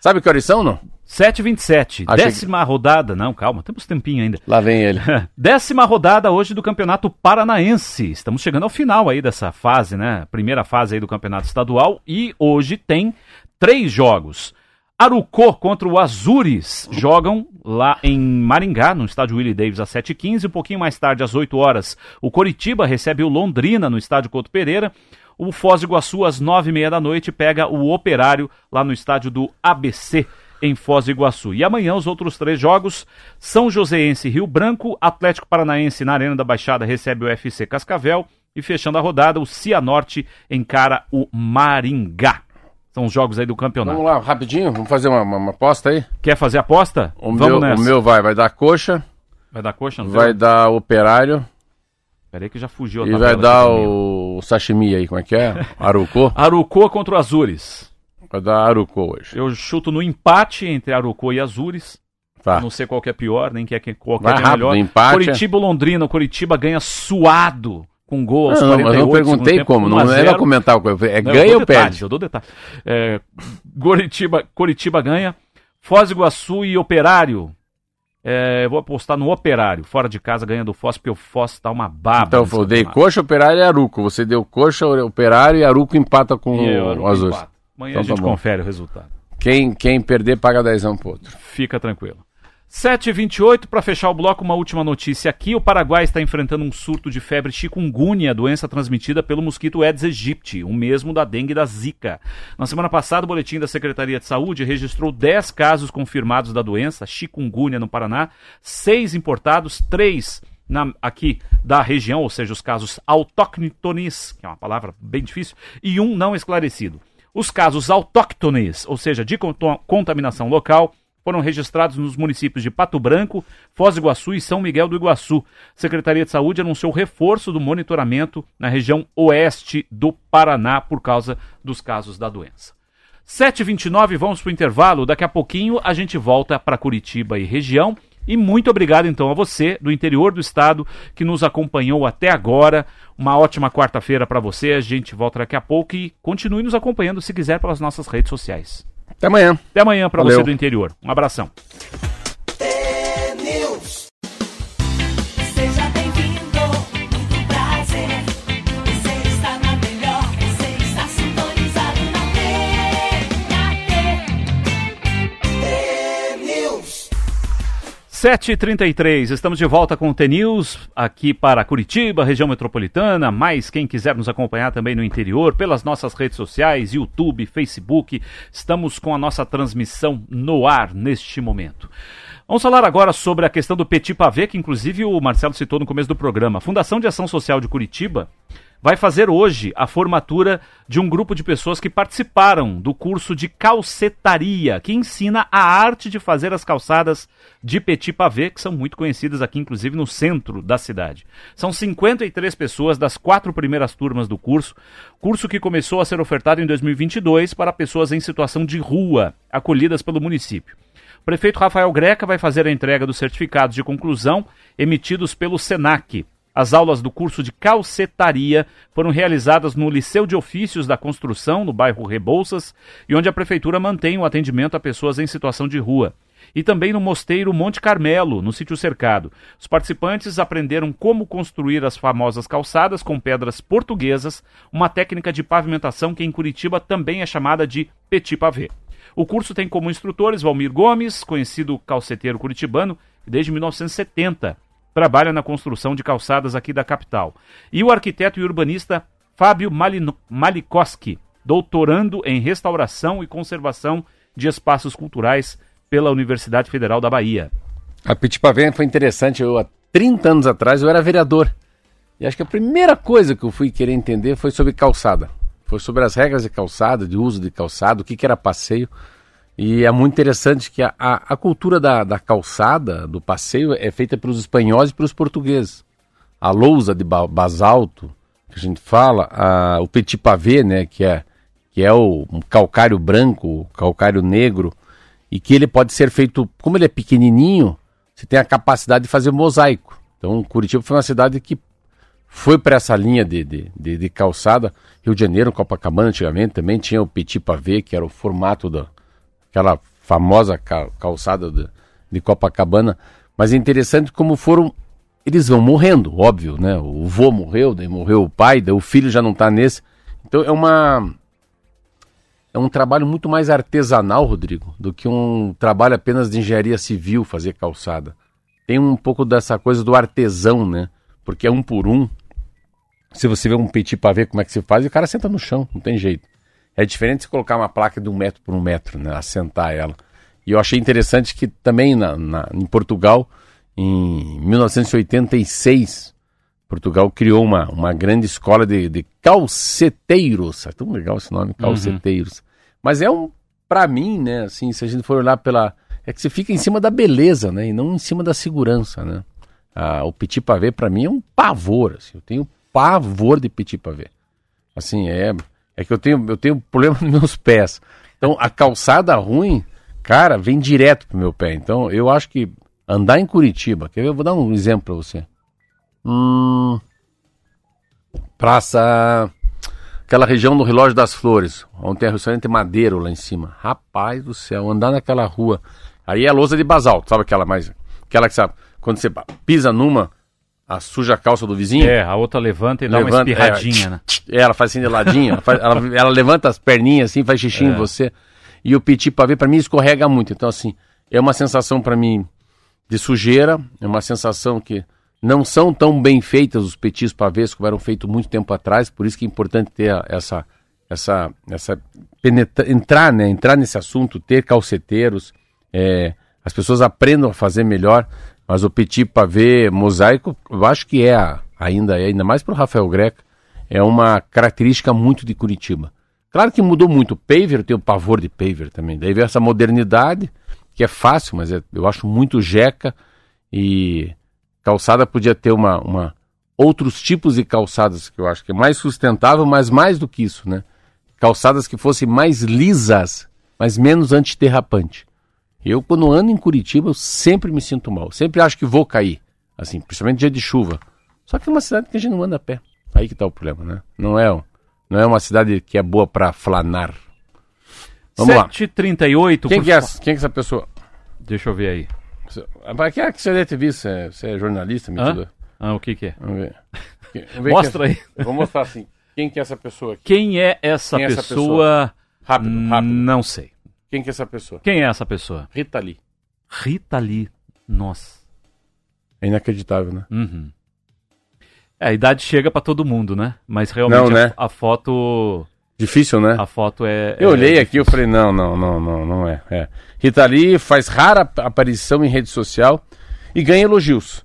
Sabe que horas são, não? 7h27, décima que... rodada. Não, calma, temos tempinho ainda. Lá vem ele. <laughs> décima rodada hoje do Campeonato Paranaense. Estamos chegando ao final aí dessa fase, né? Primeira fase aí do Campeonato Estadual. E hoje tem três jogos. Arucô contra o Azures jogam lá em Maringá, no estádio Willie Davis, às 7h15. Um pouquinho mais tarde, às 8 horas, o Coritiba recebe o Londrina no estádio Couto Pereira. O Foz do Iguaçu, às 9h30 da noite, pega o Operário lá no estádio do ABC em Foz do Iguaçu. E amanhã os outros três jogos: São Joséense Rio Branco, Atlético Paranaense na Arena da Baixada recebe o FC Cascavel e fechando a rodada, o Cianorte encara o Maringá. São os jogos aí do campeonato. Vamos lá, rapidinho, vamos fazer uma, uma, uma aposta aí? Quer fazer aposta? O vamos meu, nessa. O meu vai, vai dar coxa. Vai dar coxa? vai teu? dar operário. Peraí que já fugiu a E vai dar o... o sashimi aí, como é que é? <laughs> Arucô? Arucô contra o Azures. Vai dar Arucô hoje. Eu chuto no empate entre Arucô e Azures. Tá. Não sei qual que é pior, nem que é qual que é rápido, melhor. Empate. Curitiba Londrina, Curitiba ganha suado com gol aos não, 48 mas eu não perguntei como, não era comentar, é não, ganha ou perde? Eu dou detalhe. É, Curitiba, Curitiba ganha, Foz do Iguaçu e Operário. É, vou apostar no Operário, fora de casa ganha do Foz, porque o Foz tá uma baba. Então eu dei coxa, Operário e Aruco. Você deu coxa, Operário e Aruco empata com o Azul. Amanhã então, a gente tá confere o resultado. Quem, quem perder paga dezão pro outro. Fica tranquilo. 7h28, para fechar o bloco, uma última notícia aqui. O Paraguai está enfrentando um surto de febre chikungunya, doença transmitida pelo mosquito Aedes aegypti, o mesmo da dengue e da zika. Na semana passada, o boletim da Secretaria de Saúde registrou 10 casos confirmados da doença chikungunya no Paraná, 6 importados, 3 na, aqui da região, ou seja, os casos autóctones, que é uma palavra bem difícil, e um não esclarecido. Os casos autóctones, ou seja, de contaminação local, foram registrados nos municípios de Pato Branco, Foz do Iguaçu e São Miguel do Iguaçu. A Secretaria de Saúde anunciou reforço do monitoramento na região oeste do Paraná por causa dos casos da doença. 7h29, vamos para o intervalo. Daqui a pouquinho a gente volta para Curitiba e região. E muito obrigado então a você do interior do estado que nos acompanhou até agora. Uma ótima quarta-feira para você. A gente volta daqui a pouco e continue nos acompanhando se quiser pelas nossas redes sociais. Até amanhã. Até amanhã para você do interior. Um abração. 7h33, estamos de volta com o T-News aqui para Curitiba, região metropolitana, mas quem quiser nos acompanhar também no interior, pelas nossas redes sociais, YouTube, Facebook, estamos com a nossa transmissão no ar neste momento. Vamos falar agora sobre a questão do Petit Pavé, que inclusive o Marcelo citou no começo do programa. A Fundação de Ação Social de Curitiba vai fazer hoje a formatura de um grupo de pessoas que participaram do curso de calcetaria, que ensina a arte de fazer as calçadas de petit pavé, que são muito conhecidas aqui, inclusive no centro da cidade. São 53 pessoas das quatro primeiras turmas do curso, curso que começou a ser ofertado em 2022 para pessoas em situação de rua, acolhidas pelo município. O prefeito Rafael Greca vai fazer a entrega dos certificados de conclusão emitidos pelo SENAC, as aulas do curso de calcetaria foram realizadas no Liceu de Ofícios da Construção, no bairro Rebouças, e onde a prefeitura mantém o atendimento a pessoas em situação de rua. E também no Mosteiro Monte Carmelo, no sítio cercado. Os participantes aprenderam como construir as famosas calçadas com pedras portuguesas, uma técnica de pavimentação que em Curitiba também é chamada de petit pavé. O curso tem como instrutores Valmir Gomes, conhecido calceteiro curitibano, desde 1970 trabalha na construção de calçadas aqui da capital. E o arquiteto e urbanista Fábio Malikoski, doutorando em restauração e conservação de espaços culturais pela Universidade Federal da Bahia. A Petit Pavé foi interessante. Eu, há 30 anos atrás, eu era vereador. E acho que a primeira coisa que eu fui querer entender foi sobre calçada. Foi sobre as regras de calçada, de uso de calçado, o que, que era passeio. E é muito interessante que a, a, a cultura da, da, calçada, do passeio, é feita pelos espanhóis e pelos portugueses. A lousa de basalto, que a gente fala, a, o petit pavé, né, que é, que é o um calcário branco, calcário negro, e que ele pode ser feito, como ele é pequenininho, você tem a capacidade de fazer mosaico. Então, Curitiba foi uma cidade que foi para essa linha de, de, de, de, calçada. Rio de Janeiro, Copacabana, antigamente também tinha o petit pavé, que era o formato da aquela famosa calçada de, Copacabana. Mas é interessante como foram. Eles vão morrendo, óbvio, né? O vô morreu, daí morreu o pai, daí o filho já não está nesse. Então é uma. É um trabalho muito mais artesanal, Rodrigo, do que um trabalho apenas de engenharia civil fazer calçada. Tem um pouco dessa coisa do artesão, né? Porque é um por um. Se você vê um petit ver como é que se faz, o cara senta no chão, não tem jeito. É diferente se colocar uma placa de um metro por um metro, né? Assentar ela. E eu achei interessante que também na, na, em Portugal, em 1986, Portugal criou uma, uma grande escola de, de calceteiros. É tão legal esse nome, calceteiros. Uhum. Mas é um, para mim, né, assim, se a gente for olhar pela. É que você fica em cima da beleza, né? E não em cima da segurança, né? Ah, o petit pavé, para mim, é um pavor. Assim, eu tenho pavor de petit pavé. Assim, é é que eu tenho, eu tenho problema nos meus pés. Então a calçada ruim, cara, vem direto pro meu pé. Então eu acho que andar em Curitiba, quer ver? Eu vou dar um exemplo para você. Hum, praça. Aquela região do Relógio das Flores, onde tem a restaurante Madeiro lá em cima. Rapaz do céu, andar naquela rua. Aí é a lousa de basalto, sabe aquela mais. Aquela que sabe, quando você pisa numa, a suja calça do vizinho. É, a outra levanta e levanta, dá uma espirradinha, é, né? É, ela faz assim de ladinho, ela, faz, ela, <laughs> ela, levanta as perninhas assim, faz xixi é. em você. E o petit pavê para mim escorrega muito. Então assim, é uma sensação para mim de sujeira, é uma sensação que não são tão bem feitas os petis pavês como eram feitos muito tempo atrás, por isso que é importante ter essa essa essa penetra, entrar, né, entrar nesse assunto, ter calceteiros, é, as pessoas aprendam a fazer melhor. Mas o petit pavé mosaico, eu acho que é, ainda é, ainda mais para o Rafael Greca, é uma característica muito de Curitiba. Claro que mudou muito. Paver, eu tenho pavor de paver também. Daí veio essa modernidade, que é fácil, mas é, eu acho muito jeca. E calçada podia ter uma, uma outros tipos de calçadas que eu acho que é mais sustentável, mas mais do que isso, né? Calçadas que fossem mais lisas, mas menos antiterrapante. Eu, quando ando em Curitiba, eu sempre me sinto mal. Sempre acho que vou cair. Assim, principalmente dia de chuva. Só que é uma cidade que a gente não anda a pé. Aí que tá o problema, né? Não é, não é uma cidade que é boa para flanar. Vamos 7h38. Quem, por... que é, quem é essa pessoa? Deixa eu ver aí. Para que é que você deve ter visto? Você é, é jornalista, me Hã? Ah, o que que é? Vamos ver. <laughs> Vamos ver Mostra aí. Vou mostrar assim. Quem que é essa pessoa aqui? Quem é essa, quem pessoa? É essa pessoa? Rápido, rápido. Não sei. Quem que é essa pessoa? Quem é essa pessoa? Rita Lee. Rita Lee. Nossa. É inacreditável, né? Uhum. É, a idade chega para todo mundo, né? Mas realmente Não, né? a, a foto. Difícil, né? A foto é. Eu é olhei aqui, difícil. falei, não, não, não, não, não é. é. Rita Lee faz rara ap- aparição em rede social e ganha elogios.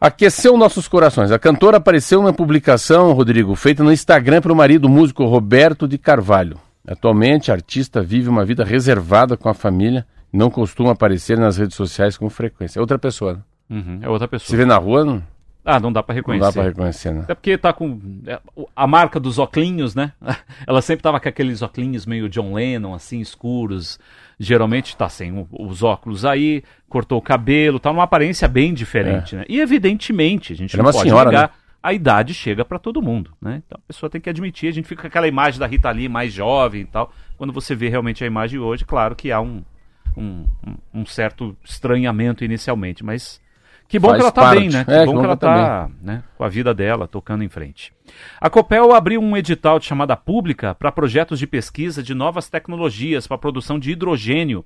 Aqueceu nossos corações. A cantora apareceu na publicação, Rodrigo, feita no Instagram para o marido, o músico Roberto de Carvalho. Atualmente, a artista vive uma vida reservada com a família e não costuma aparecer nas redes sociais com frequência. É outra pessoa. Né? Uhum, é outra Se pessoa. vê na rua, não, Ah, não dá para não reconhecer. dá para reconhecer, né? Até porque tá com é, a marca dos oclinhos, né? <laughs> Ela sempre tava com aqueles oclinhos meio John Lennon, assim, escuros. Geralmente tá sem os óculos aí, cortou o cabelo, tá numa aparência bem diferente, né? E evidentemente, a gente não é uma pode senhora, negar, a idade chega pra todo mundo, né? Então a pessoa tem que admitir, a gente fica com aquela imagem da Rita Lee mais jovem e tal. Quando você vê realmente a imagem hoje, claro que há um, um, um- certo estranhamento inicialmente, mas que bom Faz que ela tá parte. bem, né? Que É, bom que ela tá né, com a vida dela tocando em frente. A Copel abriu um edital de chamada pública para projetos de pesquisa de novas tecnologias para a produção de hidrogênio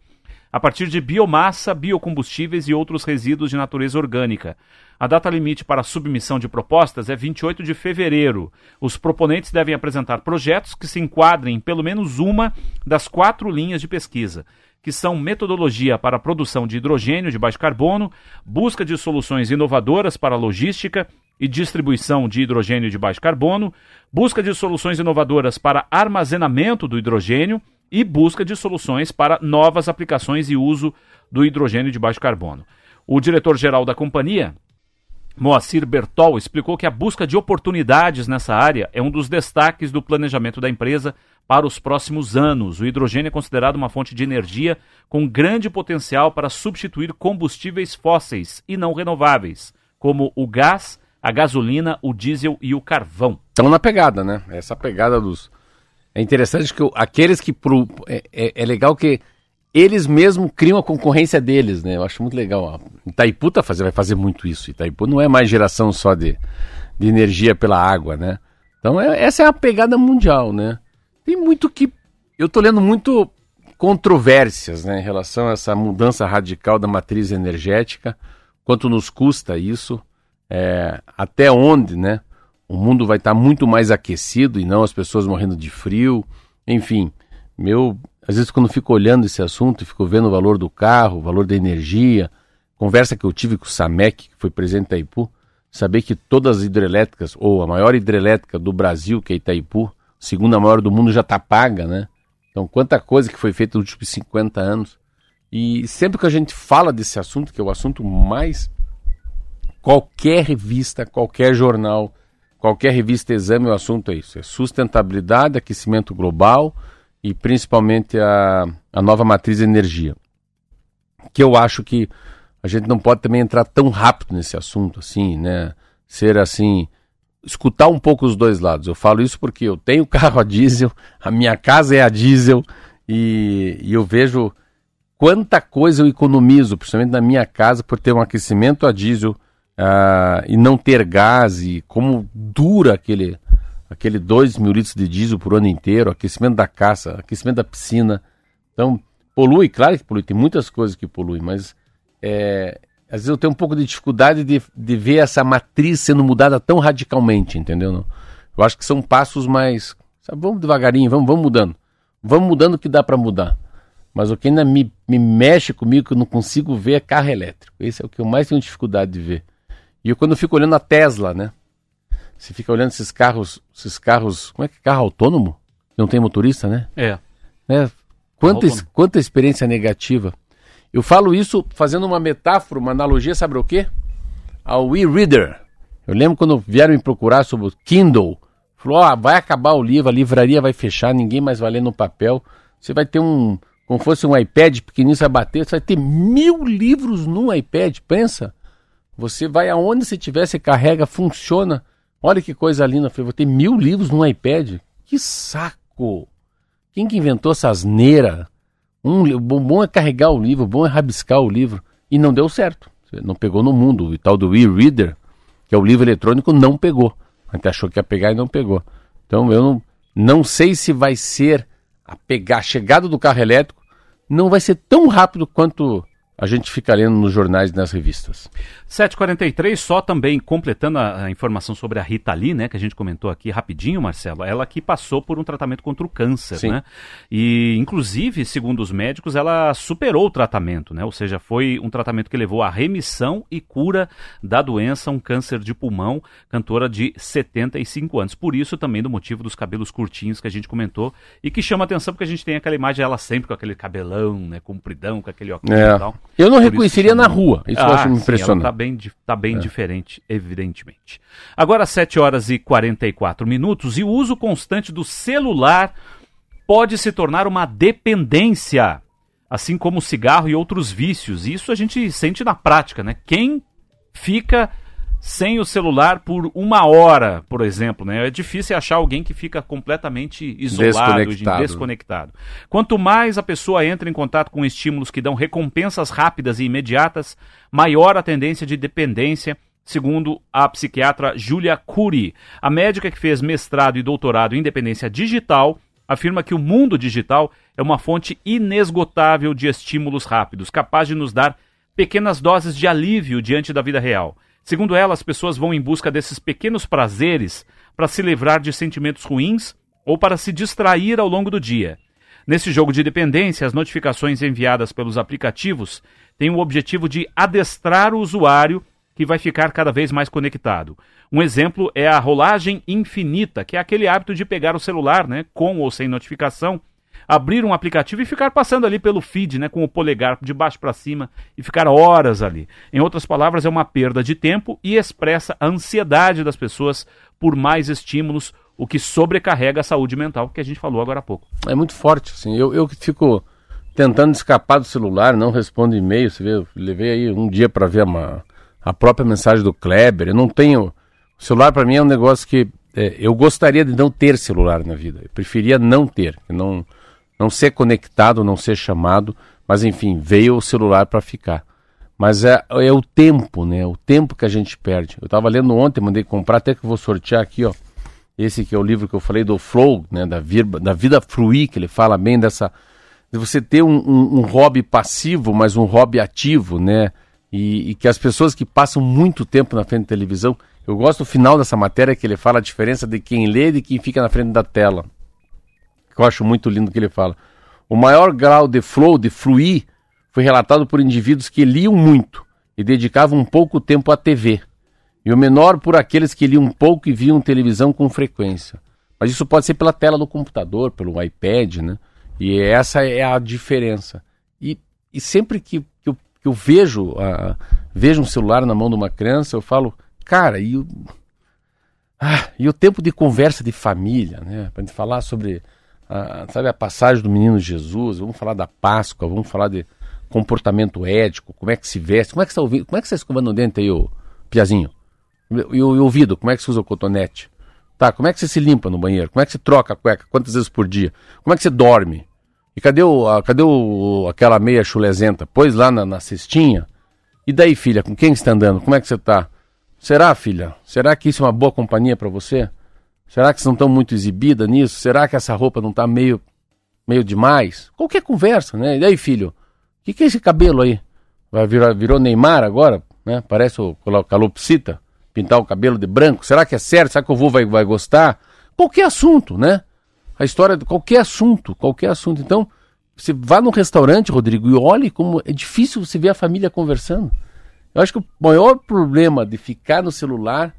a partir de biomassa, biocombustíveis e outros resíduos de natureza orgânica. A data limite para a submissão de propostas é 28 de fevereiro. Os proponentes devem apresentar projetos que se enquadrem em pelo menos uma das quatro linhas de pesquisa, que são metodologia para a produção de hidrogênio de baixo carbono, busca de soluções inovadoras para a logística e distribuição de hidrogênio de baixo carbono, busca de soluções inovadoras para armazenamento do hidrogênio e busca de soluções para novas aplicações e uso do hidrogênio de baixo carbono. O diretor-geral da companhia, Moacir Bertol explicou que a busca de oportunidades nessa área é um dos destaques do planejamento da empresa para os próximos anos. O hidrogênio é considerado uma fonte de energia com grande potencial para substituir combustíveis fósseis e não renováveis, como o gás, a gasolina, o diesel e o carvão. Estão na pegada, né? Essa pegada dos. É interessante que aqueles que. Pro... É, é- é legal que eles mesmos criam a concorrência deles, né? Eu acho muito legal. Itaipu tá fazer, vai fazer muito isso. Itaipu não é mais geração só de, de energia pela água, né? Então é- essa é a pegada mundial, né? Tem muito que. Eu tô lendo muito controvérsias né, em relação a essa mudança radical da matriz energética, quanto nos custa isso, é, até onde, né? O mundo vai estar muito mais aquecido e não as pessoas morrendo de frio. Enfim, meu, às vezes quando fico olhando esse assunto fico vendo o valor do carro, o valor da energia, conversa que eu tive com o Samec, que foi presidente da Itaipu, saber que todas as hidrelétricas, ou a maior hidrelétrica do Brasil, que é Itaipu, segunda maior do mundo, já está paga, né? Então, quanta coisa que foi feita nos últimos 50 anos. E sempre que a gente fala desse assunto, que é o assunto mais. Qualquer revista, qualquer jornal, qualquer revista exame, o assunto é isso: é sustentabilidade, aquecimento global e principalmente a, a nova matriz de energia. Que eu acho que a gente não pode também entrar tão rápido nesse assunto, assim, né? Ser assim. Escutar um pouco os dois lados. Eu falo isso porque eu tenho <laughs> carro a diesel, a minha casa é a diesel e, e eu vejo quanta coisa eu economizo, principalmente na minha casa, por ter um aquecimento a diesel ah, e não ter gás, e como dura aquele, aquele 2 mil litros de diesel por ano inteiro, aquecimento da casa, aquecimento da piscina. Então, polui, claro que polui, tem muitas coisas que poluem, mas é, às vezes eu tenho um pouco de dificuldade de, de ver essa matriz sendo mudada tão radicalmente, entendeu? Não? Eu acho que são passos mais. Sabe, vamos devagarinho, vamos, vamos mudando. Vamos mudando o que dá para mudar. Mas o que ainda me, me mexe comigo, que eu não consigo ver, é carro elétrico. Esse é o que eu mais tenho dificuldade de ver. E eu, quando eu fico olhando a Tesla, né? Você fica olhando esses carros, esses carros. Como é que é carro autônomo? Não tem motorista, né? É. né? Quanta, Autônomo. quanta experiência negativa. Eu falo isso fazendo uma metáfora, uma analogia, sabe o quê? Ao e-reader. Eu lembro quando vieram me procurar sobre o Kindle. Falou, ó, vai acabar o livro, a livraria vai fechar, ninguém mais vai ler no papel. Você vai ter um, como fosse um iPad pequenininho, você vai bater, você vai ter mil livros no iPad, pensa. Você vai aonde você estiver, você carrega, funciona. Olha que coisa linda, eu falei, vou ter mil livros no iPad. Que saco! Quem que inventou essa asneira? Um, o bom é carregar o livro, o bom é rabiscar o livro. E não deu certo. Não pegou no mundo. O tal do e-reader, que é o livro eletrônico, não pegou. A gente achou que ia pegar e não pegou. Então eu não, não sei se vai ser a pegar a chegada do carro elétrico, não vai ser tão rápido quanto a gente fica lendo nos jornais e nas revistas. 743, só também completando a, a, informação sobre a Rita Lee, né, que a gente comentou aqui rapidinho, Marcelo, ela que passou por um tratamento contra o câncer, Sim. né? E inclusive, segundo os médicos, ela superou o tratamento, né? Ou seja, foi um tratamento que levou à remissão e cura da doença, um câncer de pulmão, cantora de 75 anos. Por isso também do motivo dos cabelos curtinhos que a gente comentou e que chama atenção porque a gente tem aquela imagem dela sempre com aquele cabelão, né, compridão, com aquele óculos é. e tal. Eu não Por reconheceria na rua, isso ah, eu acho impressionante bem, tá bem é. diferente, evidentemente. Agora, 7 horas e 44 minutos, e o uso constante do celular pode se tornar uma dependência, assim como o cigarro e outros vícios. Isso a gente sente na prática, né? Quem fica sem o celular por uma hora, por exemplo, né? É difícil achar alguém que fica completamente isolado, desconectado. desconectado. Quanto mais a pessoa entra em contato com estímulos que dão recompensas rápidas e imediatas, maior a tendência de dependência, segundo a psiquiatra Julia Cury. A médica que fez mestrado e doutorado em dependência digital afirma que o mundo digital é uma fonte inesgotável de estímulos rápidos, capaz de nos dar pequenas doses de alívio diante da vida real. Segundo ela, as pessoas vão em busca desses pequenos prazeres para se livrar de sentimentos ruins ou para se distrair ao longo do dia. Nesse jogo de dependência, as notificações enviadas pelos aplicativos têm o objetivo de adestrar o usuário que vai ficar cada vez mais conectado. Um exemplo é a rolagem infinita, que é aquele hábito de pegar o celular, né, com ou sem notificação, abrir um aplicativo e ficar passando ali pelo feed, né, com o polegar de baixo para cima e ficar horas ali. Em outras palavras, é uma perda de tempo e expressa a ansiedade das pessoas por mais estímulos, o que sobrecarrega a saúde mental, que a gente falou agora há pouco. É muito forte, assim. Eu, eu fico tentando escapar do celular, não respondo e-mail, você vê, eu levei aí um dia para ver uma, a própria mensagem do Kleber, eu não tenho... O celular para mim é um negócio que é, eu gostaria de não ter celular na vida. Eu preferia não ter, não não ser conectado, não ser chamado, mas enfim, veio o celular para ficar. Mas é, é o tempo, né? O tempo que a gente perde. Eu estava lendo ontem, mandei comprar, até que vou sortear aqui, ó. Esse que é o livro que eu falei do flow, né? Da, virba, da vida fluir, que ele fala bem dessa. De você ter um, um, um hobby passivo, mas um hobby ativo, né? E, e, que as pessoas que passam muito tempo na frente da televisão. Eu gosto do final dessa matéria que ele fala a diferença de quem lê e de quem fica na frente da tela que eu acho muito lindo que ele fala. O maior grau de flow, de fluir, foi relatado por indivíduos que liam muito e dedicavam pouco tempo à TV, e o menor por aqueles que liam pouco e viam televisão com frequência. Mas isso pode ser pela tela do computador, pelo iPad, né? E essa é a diferença. E, e sempre que, que, eu, que eu vejo, vejo um celular na mão de uma criança, eu falo, cara, e o, ah, e o tempo de conversa de família, né? Para gente falar sobre a, sabe, a passagem do menino Jesus, vamos falar da Páscoa, vamos falar de comportamento ético, como é que se veste, como é que você está ouvindo, como é que está escovando o dente aí, o Piazinho? E o ouvido, como é que você usa o cotonete? Tá, como é que você se limpa no banheiro? Como é que você troca a cueca? Quantas vezes por dia? Como é que você dorme? E cadê, o, a, cadê o, aquela meia chulezenta? Pôs lá na, na cestinha? E daí, filha, com quem está andando? Como é que você está? Será, filha? Será que isso é uma boa companhia para você? Será que não estão muito exibida nisso? Será que essa roupa não está meio, meio demais? Qualquer conversa, né? E aí, filho, o que, que é esse cabelo aí? Vai virar, virou Neymar agora? Né? Parece o calopsita, pintar o cabelo de branco. Será que é certo? Será que o vô vai, vai gostar? Qualquer assunto, né? A história de qualquer assunto, qualquer assunto. Então, você vá num restaurante, Rodrigo, e olhe como é difícil você ver a família conversando. Eu acho que o maior problema de ficar no celular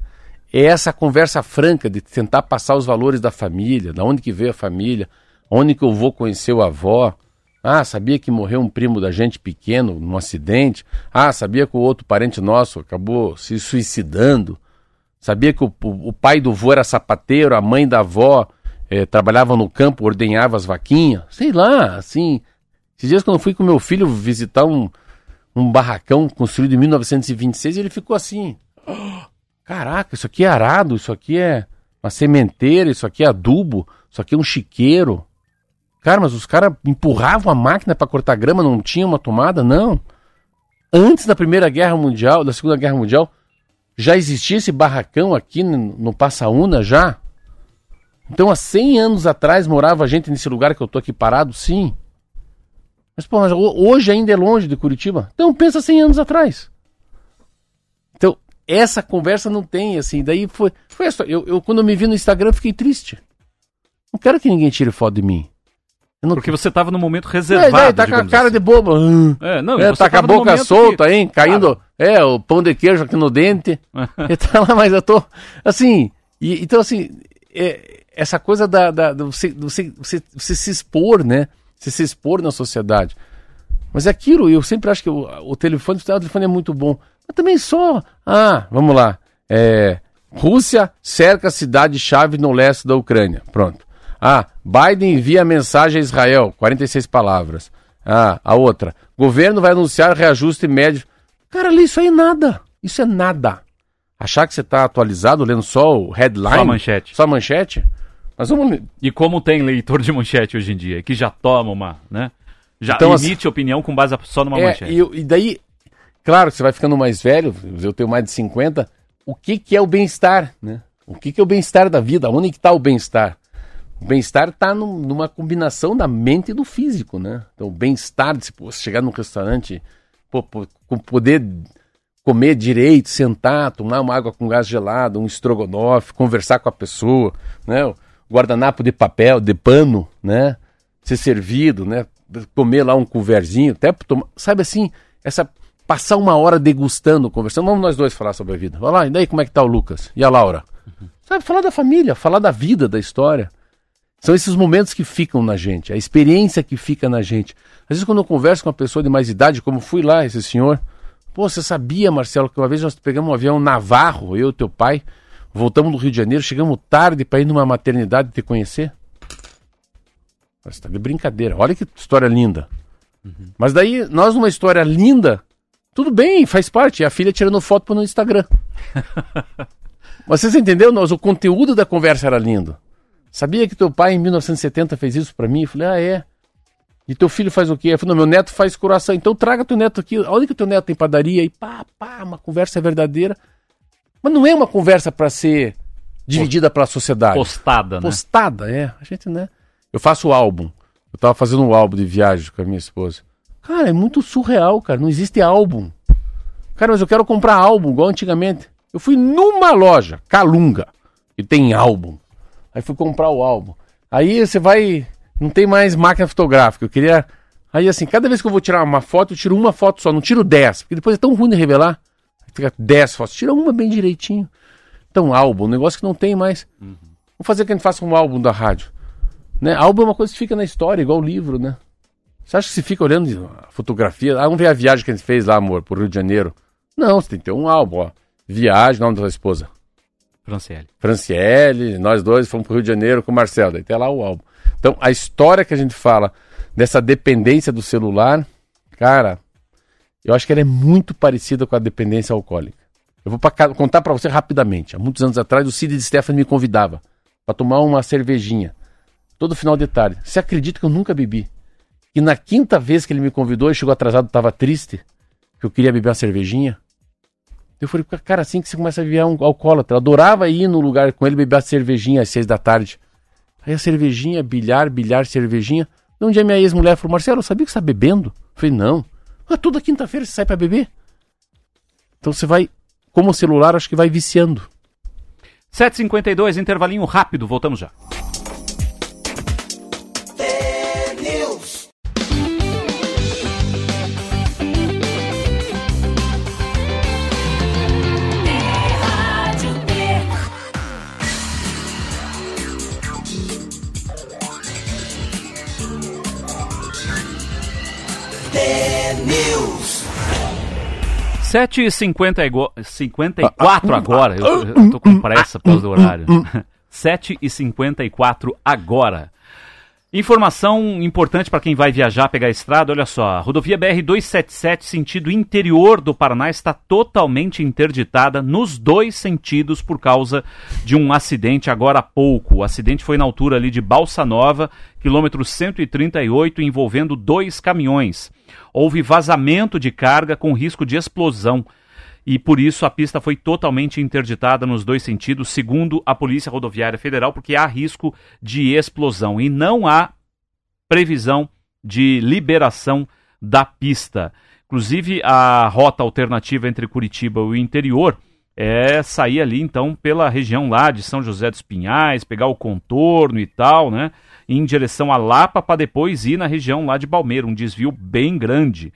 é essa conversa franca de tentar passar os valores da família, da onde que veio a família, onde que eu vou conhecer o avó. Ah, sabia que morreu um primo da gente pequeno num acidente? Ah, sabia que o outro parente nosso acabou se suicidando? Sabia que o, o, pai do avô era sapateiro, a mãe da avó eh, trabalhava no campo, ordenhava as vaquinhas? Sei lá, assim. Esses dias quando eu fui com meu filho visitar um, um barracão construído em 1926, ele ficou assim. Caraca, isso aqui é arado, isso aqui é uma sementeira, isso aqui é adubo, isso aqui é um chiqueiro. Cara, mas os caras empurravam a máquina para cortar grama, não tinha uma tomada? Não. Antes da Primeira Guerra Mundial, da Segunda Guerra Mundial, já existia esse barracão aqui no, Passaúna já? Então, há 100 anos atrás morava gente nesse lugar que eu tô aqui parado? Sim. Mas, pô, hoje ainda é longe de Curitiba. Então pensa 100 anos atrás. Essa conversa não tem, assim. Daí foi. foi eu, eu, quando eu me vi no Instagram, fiquei triste. Não quero que ninguém tire foto de mim. Porque você estava no momento reservado. É, é, tá com a cara assim. de bobo. É, não, é, tá com a boca solta, que... hein? Caindo. É, o pão de queijo aqui no dente. <laughs> tá lá, mas eu tô. Assim. E, então, assim. É, essa coisa da, da, do, você, você, você, você, se expor, né? Você se expor na sociedade. Mas é aquilo, eu sempre acho que o, o telefone, o telefone é muito bom. Mas também só. Ah, vamos lá. É, Rússia cerca a cidade-chave no leste da Ucrânia. Pronto. Ah, Biden envia mensagem a Israel, 46 palavras. Ah, a outra. Governo vai anunciar reajuste médio. Cara, lê isso aí nada. Isso é nada. Achar que você está atualizado lendo só o headline. Só a manchete. Só a manchete. Mas vamos... E como tem leitor de manchete hoje em dia, que já toma uma, né? Já então, emite assim, opinião com base só numa é, manchete. E, e, daí, claro, você vai ficando mais velho, eu tenho mais de 50, o que, que é o bem-estar, né? O que, que é o bem-estar da vida? Onde está o bem-estar? O bem-estar está num, numa combinação da mente e do físico, né? Então, o bem-estar se chegar num restaurante, pô, pô, poder comer direito, sentar, tomar uma água com gás gelado, um estrogonofe, conversar com a pessoa, né? O guardanapo de papel, de pano, né? Ser servido, né? Comer lá um coverzinho, até tomar, sabe assim, essa passar uma hora degustando, conversando. Vamos nós dois falar sobre a vida. Vai lá, e daí como é que tá o Lucas? E a Laura? Uhum. Sabe, falar da família, falar da vida, da história. São esses momentos que ficam na gente, a experiência que fica na gente. Às vezes, quando eu converso com uma pessoa de mais idade, como fui lá, esse senhor, pô, você sabia, Marcelo, que uma vez nós pegamos um avião Navarro, eu e teu pai, voltamos do Rio de Janeiro, chegamos tarde para ir numa maternidade te conhecer? Você tá de brincadeira, olha que história linda. Uhum. Mas daí, nós numa história linda, tudo bem, faz parte, a filha tirando foto para no Instagram. Mas <laughs> vocês entenderam? Nós, o conteúdo da conversa era lindo. Sabia que teu pai em 1970 fez isso para mim? Eu falei, ah, é. E teu filho faz o quê? Eu falei, não, meu neto faz coração. Então traga teu neto aqui. Onde que teu neto tem padaria? E pá, pá, uma conversa verdadeira. Mas não é uma conversa para ser dividida pela sociedade. Postada, né? Postada, é. A gente, né? Eu faço o álbum. Eu tava fazendo um álbum de viagem com a minha esposa. Cara, é muito surreal, cara. Não existe álbum. Cara, mas eu quero comprar álbum, igual antigamente. Eu fui numa loja, Calunga, e tem álbum. Aí fui comprar o álbum. Aí você vai. Não tem mais máquina fotográfica. Eu queria. Aí assim, cada vez que eu vou tirar uma foto, eu tiro uma foto só, não tiro dez. Porque depois é tão ruim de revelar. Fica dez fotos. Tira uma bem direitinho. Então, álbum, um negócio que não tem mais. Uhum. Vamos fazer que a gente faça um álbum da rádio. Né? Álbum é uma coisa que fica na história, igual livro, né? Você acha que se fica olhando a fotografia? Ah, vamos ver a viagem que a gente fez lá, amor, pro Rio de Janeiro. Não, você tem que ter um álbum, ó. Viagem, nome da sua esposa. Franciele. Franciele, nós dois fomos para o Rio de Janeiro com o Marcelo, daí tem lá o álbum. Então, a história que a gente fala dessa dependência do celular, cara, eu acho que ela é muito parecida com a dependência alcoólica. Eu vou pra, contar para você rapidamente. Há muitos anos atrás, o Cid de Stefano me convidava para tomar uma cervejinha todo final de tarde. Você acredita que eu nunca bebi? E na quinta vez que ele me convidou, ele chegou atrasado, estava triste, que eu queria beber uma cervejinha. Eu falei, cara, assim que você começa a virar um alcoólatra. Eu adorava ir no lugar com ele beber a cervejinha às seis da tarde. Aí a cervejinha, bilhar, bilhar, cervejinha. Um dia minha ex-mulher falou, Marcelo, sabia que você está bebendo? Eu falei, não. Ah, toda quinta-feira você sai para beber? Então você vai, como celular, acho que vai viciando. 7h52, intervalinho rápido, voltamos já. 7h54 agora. Eu, eu tô com pressa para o horário. 7h54 agora. Informação importante para quem vai viajar, pegar a estrada, olha só, a rodovia BR-277, sentido interior do Paraná, está totalmente interditada nos dois sentidos por causa de um acidente agora há pouco. O acidente foi na altura ali de Balsa Nova, quilômetro 138, envolvendo dois caminhões. Houve vazamento de carga com risco de explosão e por isso a pista foi totalmente interditada nos dois sentidos, segundo a Polícia Rodoviária Federal, porque há risco de explosão e não há previsão de liberação da pista. Inclusive, a rota alternativa entre Curitiba e o interior é sair ali, então, pela região lá de São José dos Pinhais, pegar o contorno e tal, né? Em direção a Lapa, para depois ir na região lá de Balmeiro, um desvio bem grande.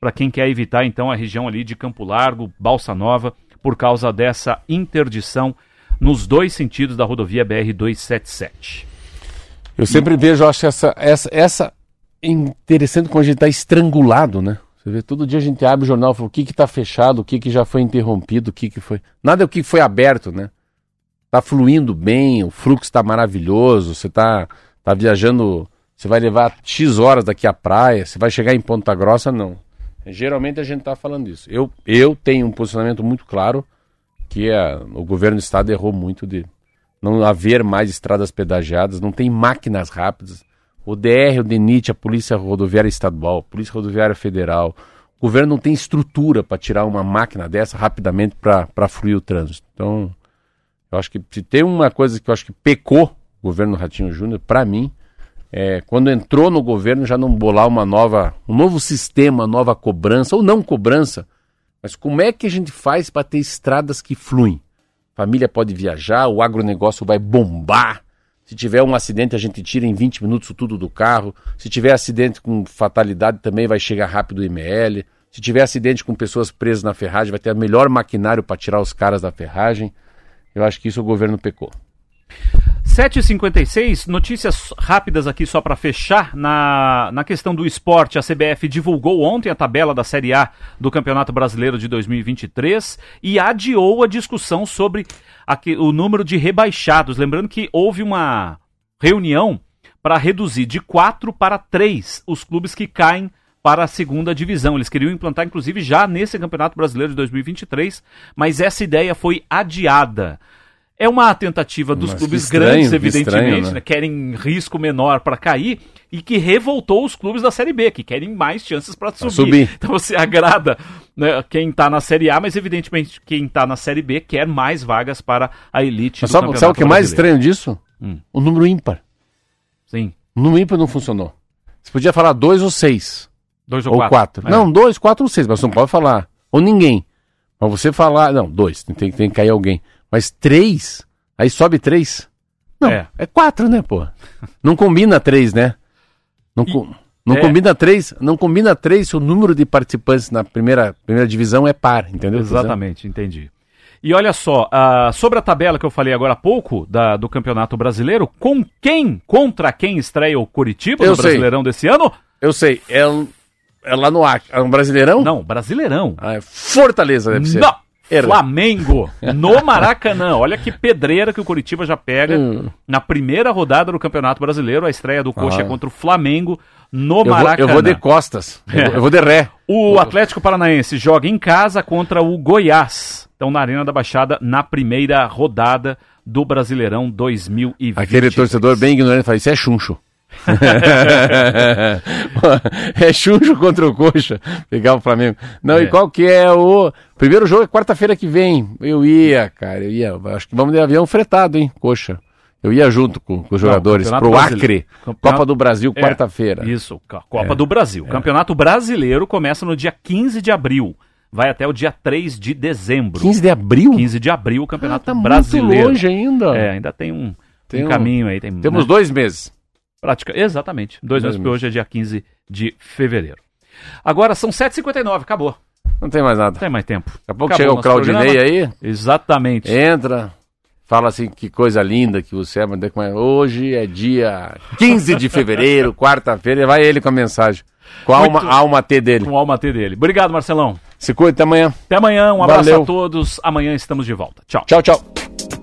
Para quem quer evitar, então, a região ali de Campo Largo, Balsa Nova, por causa dessa interdição nos dois sentidos da rodovia BR-277. Eu sempre vejo, acho essa, essa, essa interessante quando a gente está estrangulado, né? Você vê, todo dia a gente abre o jornal e fala o que está fechado, o que, que já foi interrompido, o que, que foi. Nada é o que foi aberto, né? Está fluindo bem, o fluxo está maravilhoso, você está tá viajando, você vai levar X horas daqui à praia, você vai chegar em Ponta Grossa, não. Geralmente a gente está falando isso. Eu, eu tenho um posicionamento muito claro que é, o governo do estado errou muito de não haver mais estradas pedagiadas, não tem máquinas rápidas o DR, o DENIT, a Polícia Rodoviária Estadual, a Polícia Rodoviária Federal, o governo não tem estrutura para tirar uma máquina dessa rapidamente para fluir o trânsito. Então, eu acho que se tem uma coisa que eu acho que pecou governo Ratinho Júnior, para mim, é, quando entrou no governo já não bolar uma nova, um novo sistema, nova cobrança, ou não cobrança, mas como é que a gente faz para ter estradas que fluem? Família pode viajar, o agronegócio vai bombar, se tiver um acidente, a gente tira em 20 minutos tudo do carro. Se tiver acidente com fatalidade, também vai chegar rápido o IML. Se tiver acidente com pessoas presas na ferragem, vai ter o melhor maquinário para tirar os caras da ferragem. Eu acho que isso o governo pecou. 7h56, notícias rápidas aqui só para fechar. Na, na questão do esporte, a CBF divulgou ontem a tabela da Série A do Campeonato Brasileiro de 2023 e adiou a discussão sobre o número de rebaixados. Lembrando que houve uma reunião para reduzir de quatro para três os clubes que caem para a segunda divisão. Eles queriam implantar, inclusive, já nesse Campeonato Brasileiro de 2023, mas essa ideia foi adiada. É uma tentativa dos Mas clubes estranho, grandes, evidentemente, estranho, né? Né? querem risco menor para cair e que revoltou os clubes da Série B, que querem mais chances para subir. subir. Então você agrada né, quem está na Série A, mas evidentemente quem está na Série B quer mais vagas para a elite. Mas sabe, sabe o que é mais estranho disso? Hum. O número ímpar. Sim. O número ímpar não funcionou. Você podia falar dois ou seis. Dois ou, ou quatro. quatro. É. Não, dois, quatro ou seis, mas você não pode falar. Ou ninguém. Mas você falar. Não, dois, tem, tem que cair alguém. Mas três, aí sobe três. Não, é, é quatro, né, pô? Não combina três, né? Não, e, não é... combina três, não combina três se o número de participantes na primeira, primeira divisão é par, entendeu? Exatamente, entendi. E olha só, uh, sobre a tabela que eu falei agora há pouco da, do Campeonato Brasileiro, com quem, contra quem estreia o Curitiba eu no sei. Brasileirão desse ano? Eu sei, é, é lá no Acre, é um Brasileirão? Não, Brasileirão. Ah, é Fortaleza deve ser. Não! Flamengo no <laughs> Maracanã. Olha que pedreira que o Curitiba já pega hum. na primeira rodada do Campeonato Brasileiro. A estreia do Coxa ah. contra o Flamengo no eu Maracanã. Vou, eu vou de costas. É. Eu, vou, eu, vou, de ré. O Atlético Paranaense joga em casa contra o Goiás. Então, na Arena da Baixada, na primeira rodada do Brasileirão 2020. Aquele torcedor bem ignorante fala: Isso é chuncho. É Xuxo contra o Coxa. Pegar o Flamengo. Não, é. e qual que é o. Primeiro jogo é quarta-feira que vem. Eu ia, cara, eu ia. Acho que vamos de avião fretado, hein, Coxa. Eu ia junto com, com os jogadores Não, pro Acre, Campeonato... Copa do Brasil, é, quarta-feira. Isso, Copa é. do Brasil. É. Campeonato Brasileiro começa no dia 15 de abril. Vai até o dia 3 de dezembro. 15 de abril? 15 de abril, o Campeonato ah, tá Brasileiro. Muito longe ainda. É, ainda tem um, tem um caminho aí. Tem, Temos né? dois meses. Prática, exatamente. Dois, meses, porque hoje é dia 15 de fevereiro. Agora são 7h59, acabou. Não tem mais nada. Não tem mais tempo. Daqui a pouco acabou chega o Claudinei aí. Exatamente. Entra, fala assim, que coisa linda que você é, mas é. hoje é dia 15 de fevereiro, <laughs> quarta-feira, vai ele com a mensagem. Com a alma, alma T dele. Com a alma T dele. Obrigado, Marcelão. Se cuida, até amanhã. Até amanhã, um abraço Valeu. a todos. Amanhã estamos de volta. Tchau. Tchau, tchau.